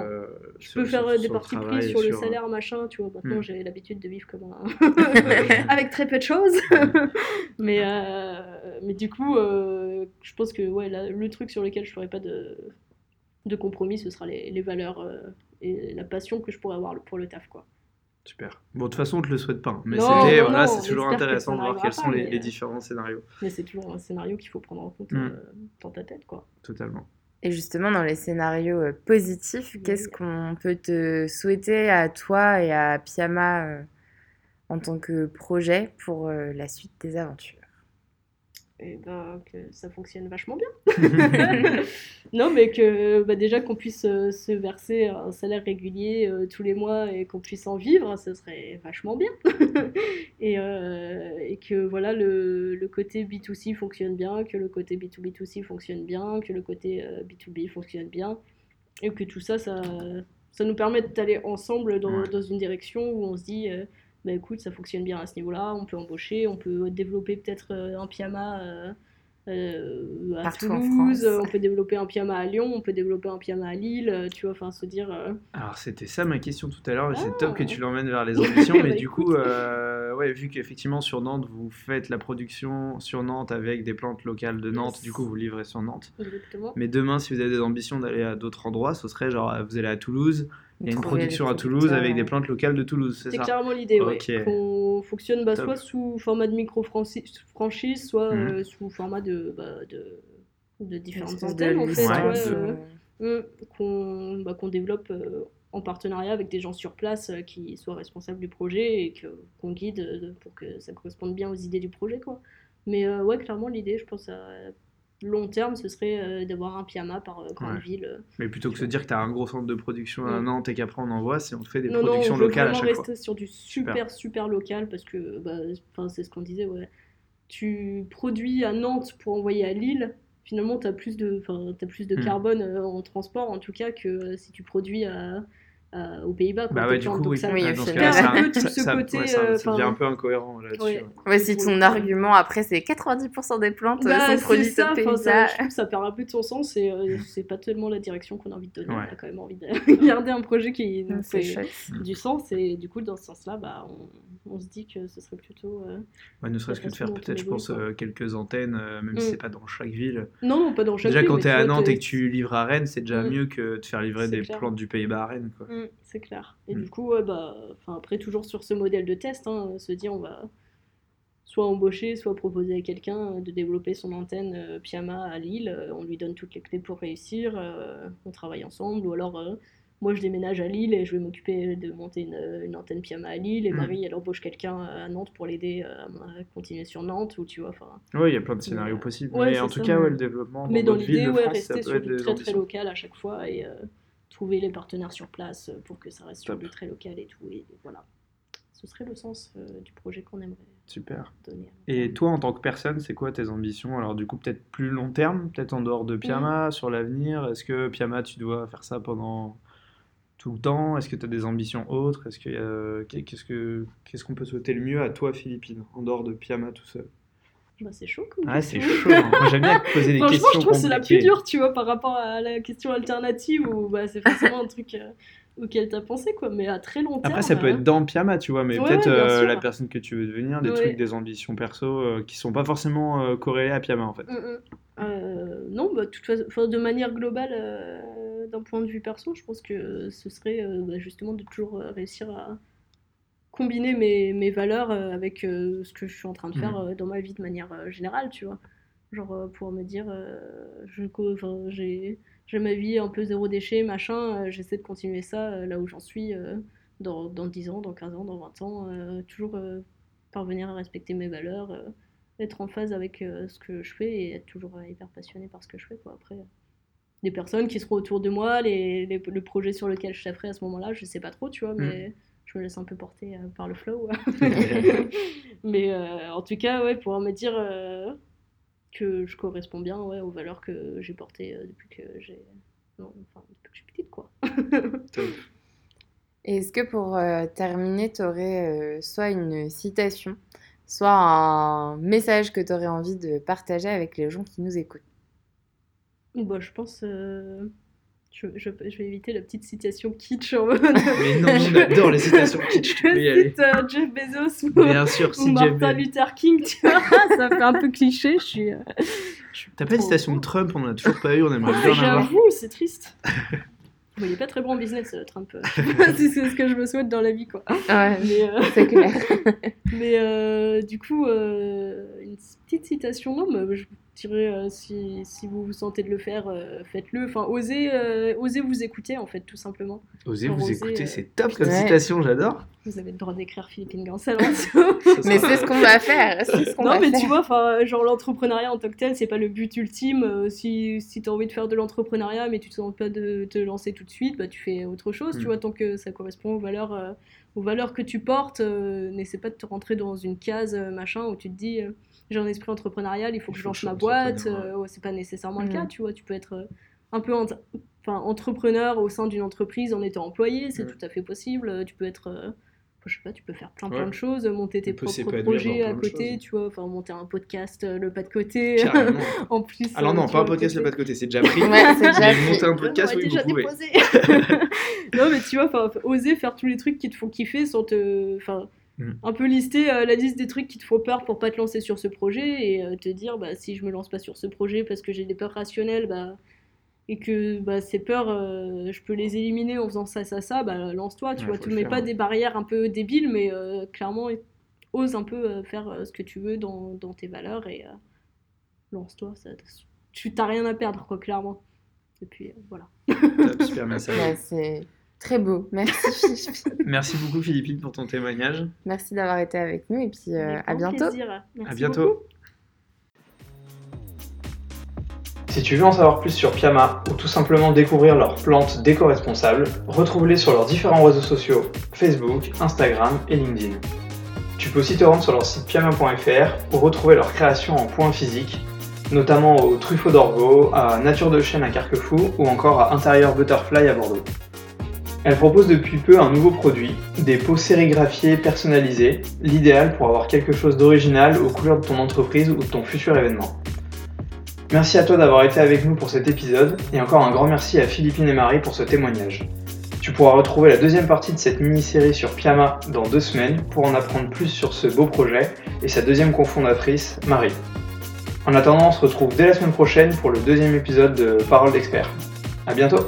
je peux faire des parties pris sur le salaire, machin, tu vois. Maintenant, hmm. j'ai l'habitude de vivre comme un. avec très peu de choses. mais, mais du coup, je pense que ouais, le truc sur lequel je ferai pas de, de compromis, ce sera les, les valeurs et la passion que je pourrais avoir pour le taf, quoi. Super. Bon, de toute façon, on te le souhaite pas. hein. Mais c'était, voilà, c'est toujours intéressant de voir quels sont les, les, mais... différents scénarios. Mais c'est toujours un scénario qu'il faut prendre en compte Mm. euh, dans ta tête, quoi. Totalement. Et justement, dans les scénarios euh, positifs, Oui. qu'est-ce qu'on peut te souhaiter à toi et à Piama euh, en tant que projet pour euh, la suite des aventures? Et ben, que ça fonctionne vachement bien. non, mais que bah, déjà qu'on puisse euh, se verser un salaire régulier euh, tous les mois et qu'on puisse en vivre, ça serait vachement bien. et, euh, et que voilà, le, le côté B2C fonctionne bien, que le côté B2B2C fonctionne bien, que le côté euh, B2B fonctionne bien. Et que tout ça, ça, ça nous permet d'aller ensemble dans, Ouais. dans une direction où on se dit. Bah écoute, ça fonctionne bien à ce niveau-là, on peut embaucher, on peut développer peut-être euh, un pyjama euh, euh, à Partout en Toulouse, France. on peut développer un pyjama à Lyon, on peut développer un pyjama à Lille, euh, tu vois, enfin se dire... euh, Alors, c'était ça ma question tout à l'heure, et c'est Ah. top que tu l'emmènes vers les ambitions. mais Bah, du écoute. coup, euh, ouais, vu qu'effectivement, sur Nantes, vous faites la production sur Nantes avec des plantes locales de Nantes, Yes. du coup, vous livrez sur Nantes. exactement. Mais demain, si vous avez des ambitions d'aller à d'autres endroits, ce serait genre, vous allez à Toulouse, il y a une production à Toulouse avec des plantes locales de Toulouse, c'est C'est ça clairement l'idée, ouais. Ok. Qu'on fonctionne bah, soit sous format de micro-franchise, soit Mhm. euh, sous format de, bah, de, de différentes antennes, en fait. ouais, euh, euh, Mm, qu'on bah, qu'on développe euh, en partenariat avec des gens sur place euh, qui soient responsables du projet et que qu'on guide euh, pour que ça corresponde bien aux idées du projet quoi. Mais euh, ouais clairement l'idée je pense à long terme ce serait euh, d'avoir un pyjama par euh, grande Ouais. ville. euh. Mais plutôt que de se dire que tu as un gros centre de production à Mm. Nantes et qu'après on envoie, c'est on fait des Non non productions on veut locales à chaque fois. rester sur du super super, local parce que bah, c'est ce qu'on disait ouais. Tu produis à Nantes pour envoyer à Lille. Finalement, tu as plus de, t'as plus de Mm. carbone en transport, en tout cas, que si tu produis à, à- aux Pays-Bas. Bah tes ouais, du coup, Donc oui. ça, Oui, dans ce un peu tout ce ça- côté, ouais, ça- euh, ça devient un peu incohérent là-dessus. Ouais. ouais. Ouais, si ton argument après c'est 90% des plantes euh, Bah, sont produites ça, au enfin, Pays-Bas. ça, perd un peu de son sens et euh, c'est pas tellement la direction qu'on a envie de donner. Ouais. On a quand même envie de garder un projet qui nous C'est fait du sens et du coup, dans ce sens-là, bah, on, on se dit que ce serait plutôt. euh, Ouais, ne serait-ce que de faire peut-être, je pense, euh, quelques antennes, euh, même si Mm. c'est pas dans chaque ville. Non, non, pas dans chaque Déjà, ville, quand mais tu es tu à Nantes t'es- et que tu livres à Rennes, c'est déjà Mm. mieux que de faire livrer des clair. plantes du Pays-Bas à Rennes. Mm, c'est clair. Et Mm. du coup, ouais, bah, après, toujours sur ce modèle de test, hein, se dire on va soit embaucher, soit proposer à quelqu'un de développer son antenne euh, à Lille. euh, on lui donne toutes les clés pour réussir. euh, on travaille ensemble. Ou alors, euh, moi, je déménage à Lille et je vais m'occuper de monter une, une antenne Pyjama à Lille. Et Mm. Marie, elle embauche quelqu'un à Nantes pour l'aider euh, à continuer sur Nantes. Ou tu vois. Oui, il y a plein de scénarios Ouais. possible. Ouais, mais en tout ça. cas, ouais, le développement Mais dans notre ville l'idée, ouais, rester sur du très très local à chaque fois et euh, trouver les partenaires sur place euh, pour que ça reste sur Top. du très local et tout. Et voilà. Ce serait le sens euh, du projet qu'on aimerait Super. donner. Et toi, en tant que personne, c'est quoi tes ambitions? Alors, du coup, peut-être plus long terme, peut-être en dehors de Pyjama, sur l'avenir? Est-ce que Pyjama, tu dois faire ça pendant tout le temps? Est-ce que tu as des ambitions autres? Est-ce que, euh, qu'est- qu'est-ce que qu'est-ce qu'on peut souhaiter le mieux à toi, Philippine, en dehors de Pyjama tout seul? Bah, c'est chaud comme Ah, c'est chaud. hein. Moi, j'aime bien poser des Franchement, questions je trouve que c'est la plus dure, tu vois, par rapport à la question alternative où bah, c'est forcément un truc euh, auquel t'as pensé, quoi. Mais à très long terme. Après, ça peut euh, être dans Pyjama, tu vois, mais Ouais, peut-être ouais, euh, la personne que tu veux devenir, des Ouais. trucs, des ambitions perso euh, qui sont pas forcément euh, corrélées à Pyjama, en fait. Mm, mm. Euh, non, bah, de toute façon, de manière globale, euh, d'un point de vue perso, je pense que ce serait euh, bah, justement de toujours euh, réussir à combiner mes, mes valeurs euh, avec euh, ce que je suis en train de faire Mhm. euh, dans ma vie de manière générale, tu vois. Genre pour me dire, je, j'ai, j'ai ma vie un peu zéro déchet, machin, j'essaie de continuer ça là où j'en suis dans, dans 10 ans, dans 15 ans, dans 20 ans, toujours parvenir à respecter mes valeurs. être en phase avec ce que je fais et être toujours hyper passionné par ce que je fais quoi après les personnes qui seront autour de moi les, les- le projet sur lequel je taperai à ce moment-là je sais pas trop tu vois mais je me laisse un peu porter euh, par le flow. Mais euh, en tout cas ouais pouvoir me dire euh, que je corresponds bien ouais, aux valeurs que j'ai portées euh, depuis que j'ai enfin, depuis que je suis petite quoi. Est-ce que pour euh, terminer, tu aurais soit une citation, soit un message que tu aurais envie de partager avec les gens qui nous écoutent? Bah, je pense euh, je, je, je vais éviter la petite citation kitsch en mode Mais non, on adore les citations kitsch, Je aller. cite euh, Jeff Bezos ou, Bien sûr, ou Martin Jeff Luther King, tu vois, ça fait un peu cliché, je suis... euh, T'as pas de citation de Trump, on en a toujours pas eu, on aimerait Ah, bien en avoir. J'avoue, c'est triste. il est pas très bon en business, Trump. c'est ce que je me souhaite dans la vie, quoi. Ouais, c'est clair. mais du coup, une petite citation, non, mais je euh, si, si, vous vous sentez de le faire, euh, faites-le. Enfin, osez, euh, osez vous écouter, en fait, tout simplement. Osez vous écouter, c'est top comme citation, j'adore. Vous avez le droit d'écrire Philippine Gansel Mais c'est ce qu'on va faire. Ce non, mais tu vois, genre l'entrepreneuriat en tant que tel, c'est pas le but ultime. si si tu as envie de faire de l'entrepreneuriat, mais tu te sens pas de te lancer tout de suite, bah, tu fais autre chose, tu mm. vois, tant que ça correspond aux valeurs, aux valeurs que tu portes. N'essaie pas de te rentrer dans une case, machin, où tu te dis j'ai un esprit entrepreneurial, il faut que je lance ma boîte. Euh, c'est pas nécessairement le cas, mm. tu vois. Tu peux être euh, un peu enfin, entrepreneur au sein d'une entreprise en étant employé, c'est tout à fait possible. Tu peux être euh, je sais pas, tu peux faire plein plein de choses, monter tes propres projets à côté, tu vois, enfin monter un podcast le pas de côté. en plus. Alors non, pas un podcast le pas de côté, c'est déjà pris. Ouais, c'est déjà monter un podcast, oui, déjà vous pouvez. non mais tu vois, oser faire tous les trucs qui te font kiffer sans te, enfin Mm. Un peu lister euh, la liste des trucs qui te font peur pour pas te lancer sur ce projet et euh, te dire bah, si je me lance pas sur ce projet parce que j'ai des peurs rationnelles bah, et que bah, ces peurs euh, je peux les éliminer en faisant ça, ça, ça, bah, lance-toi. Tu vois, tu mets pas des barrières un peu débiles, mais clairement ose un peu faire ce que tu veux dans, dans tes valeurs et lance-toi. Tu t'as rien à perdre, quoi, clairement. Et puis voilà. super message. Très beau, merci merci beaucoup Philippine pour ton témoignage. Merci d'avoir été avec nous et puis euh, à bientôt. à bientôt. Si tu veux en savoir plus sur Piama ou tout simplement découvrir leurs plantes déco-responsables, retrouve-les sur leurs différents réseaux sociaux Facebook, Instagram et LinkedIn. Tu peux aussi te rendre sur leur site piama.fr ou retrouver leurs créations en point physique, notamment au Truffaut d'Orgo, à Nature de Chêne à Carquefou ou encore à Intérieur Butterfly à Bordeaux. Elle propose depuis peu un nouveau produit, des pots sérigraphiés personnalisés, l'idéal pour avoir quelque chose d'original aux couleurs de ton entreprise ou de ton futur événement. Merci à toi d'avoir été avec nous pour cet épisode et encore un grand merci à Philippine et Marie pour ce témoignage. Tu pourras retrouver la deuxième partie de cette mini-série sur Piama dans deux semaines pour en apprendre plus sur ce beau projet et sa deuxième cofondatrice, Marie. En attendant, on se retrouve dès la semaine prochaine pour le deuxième épisode de Parole d'expert. A bientôt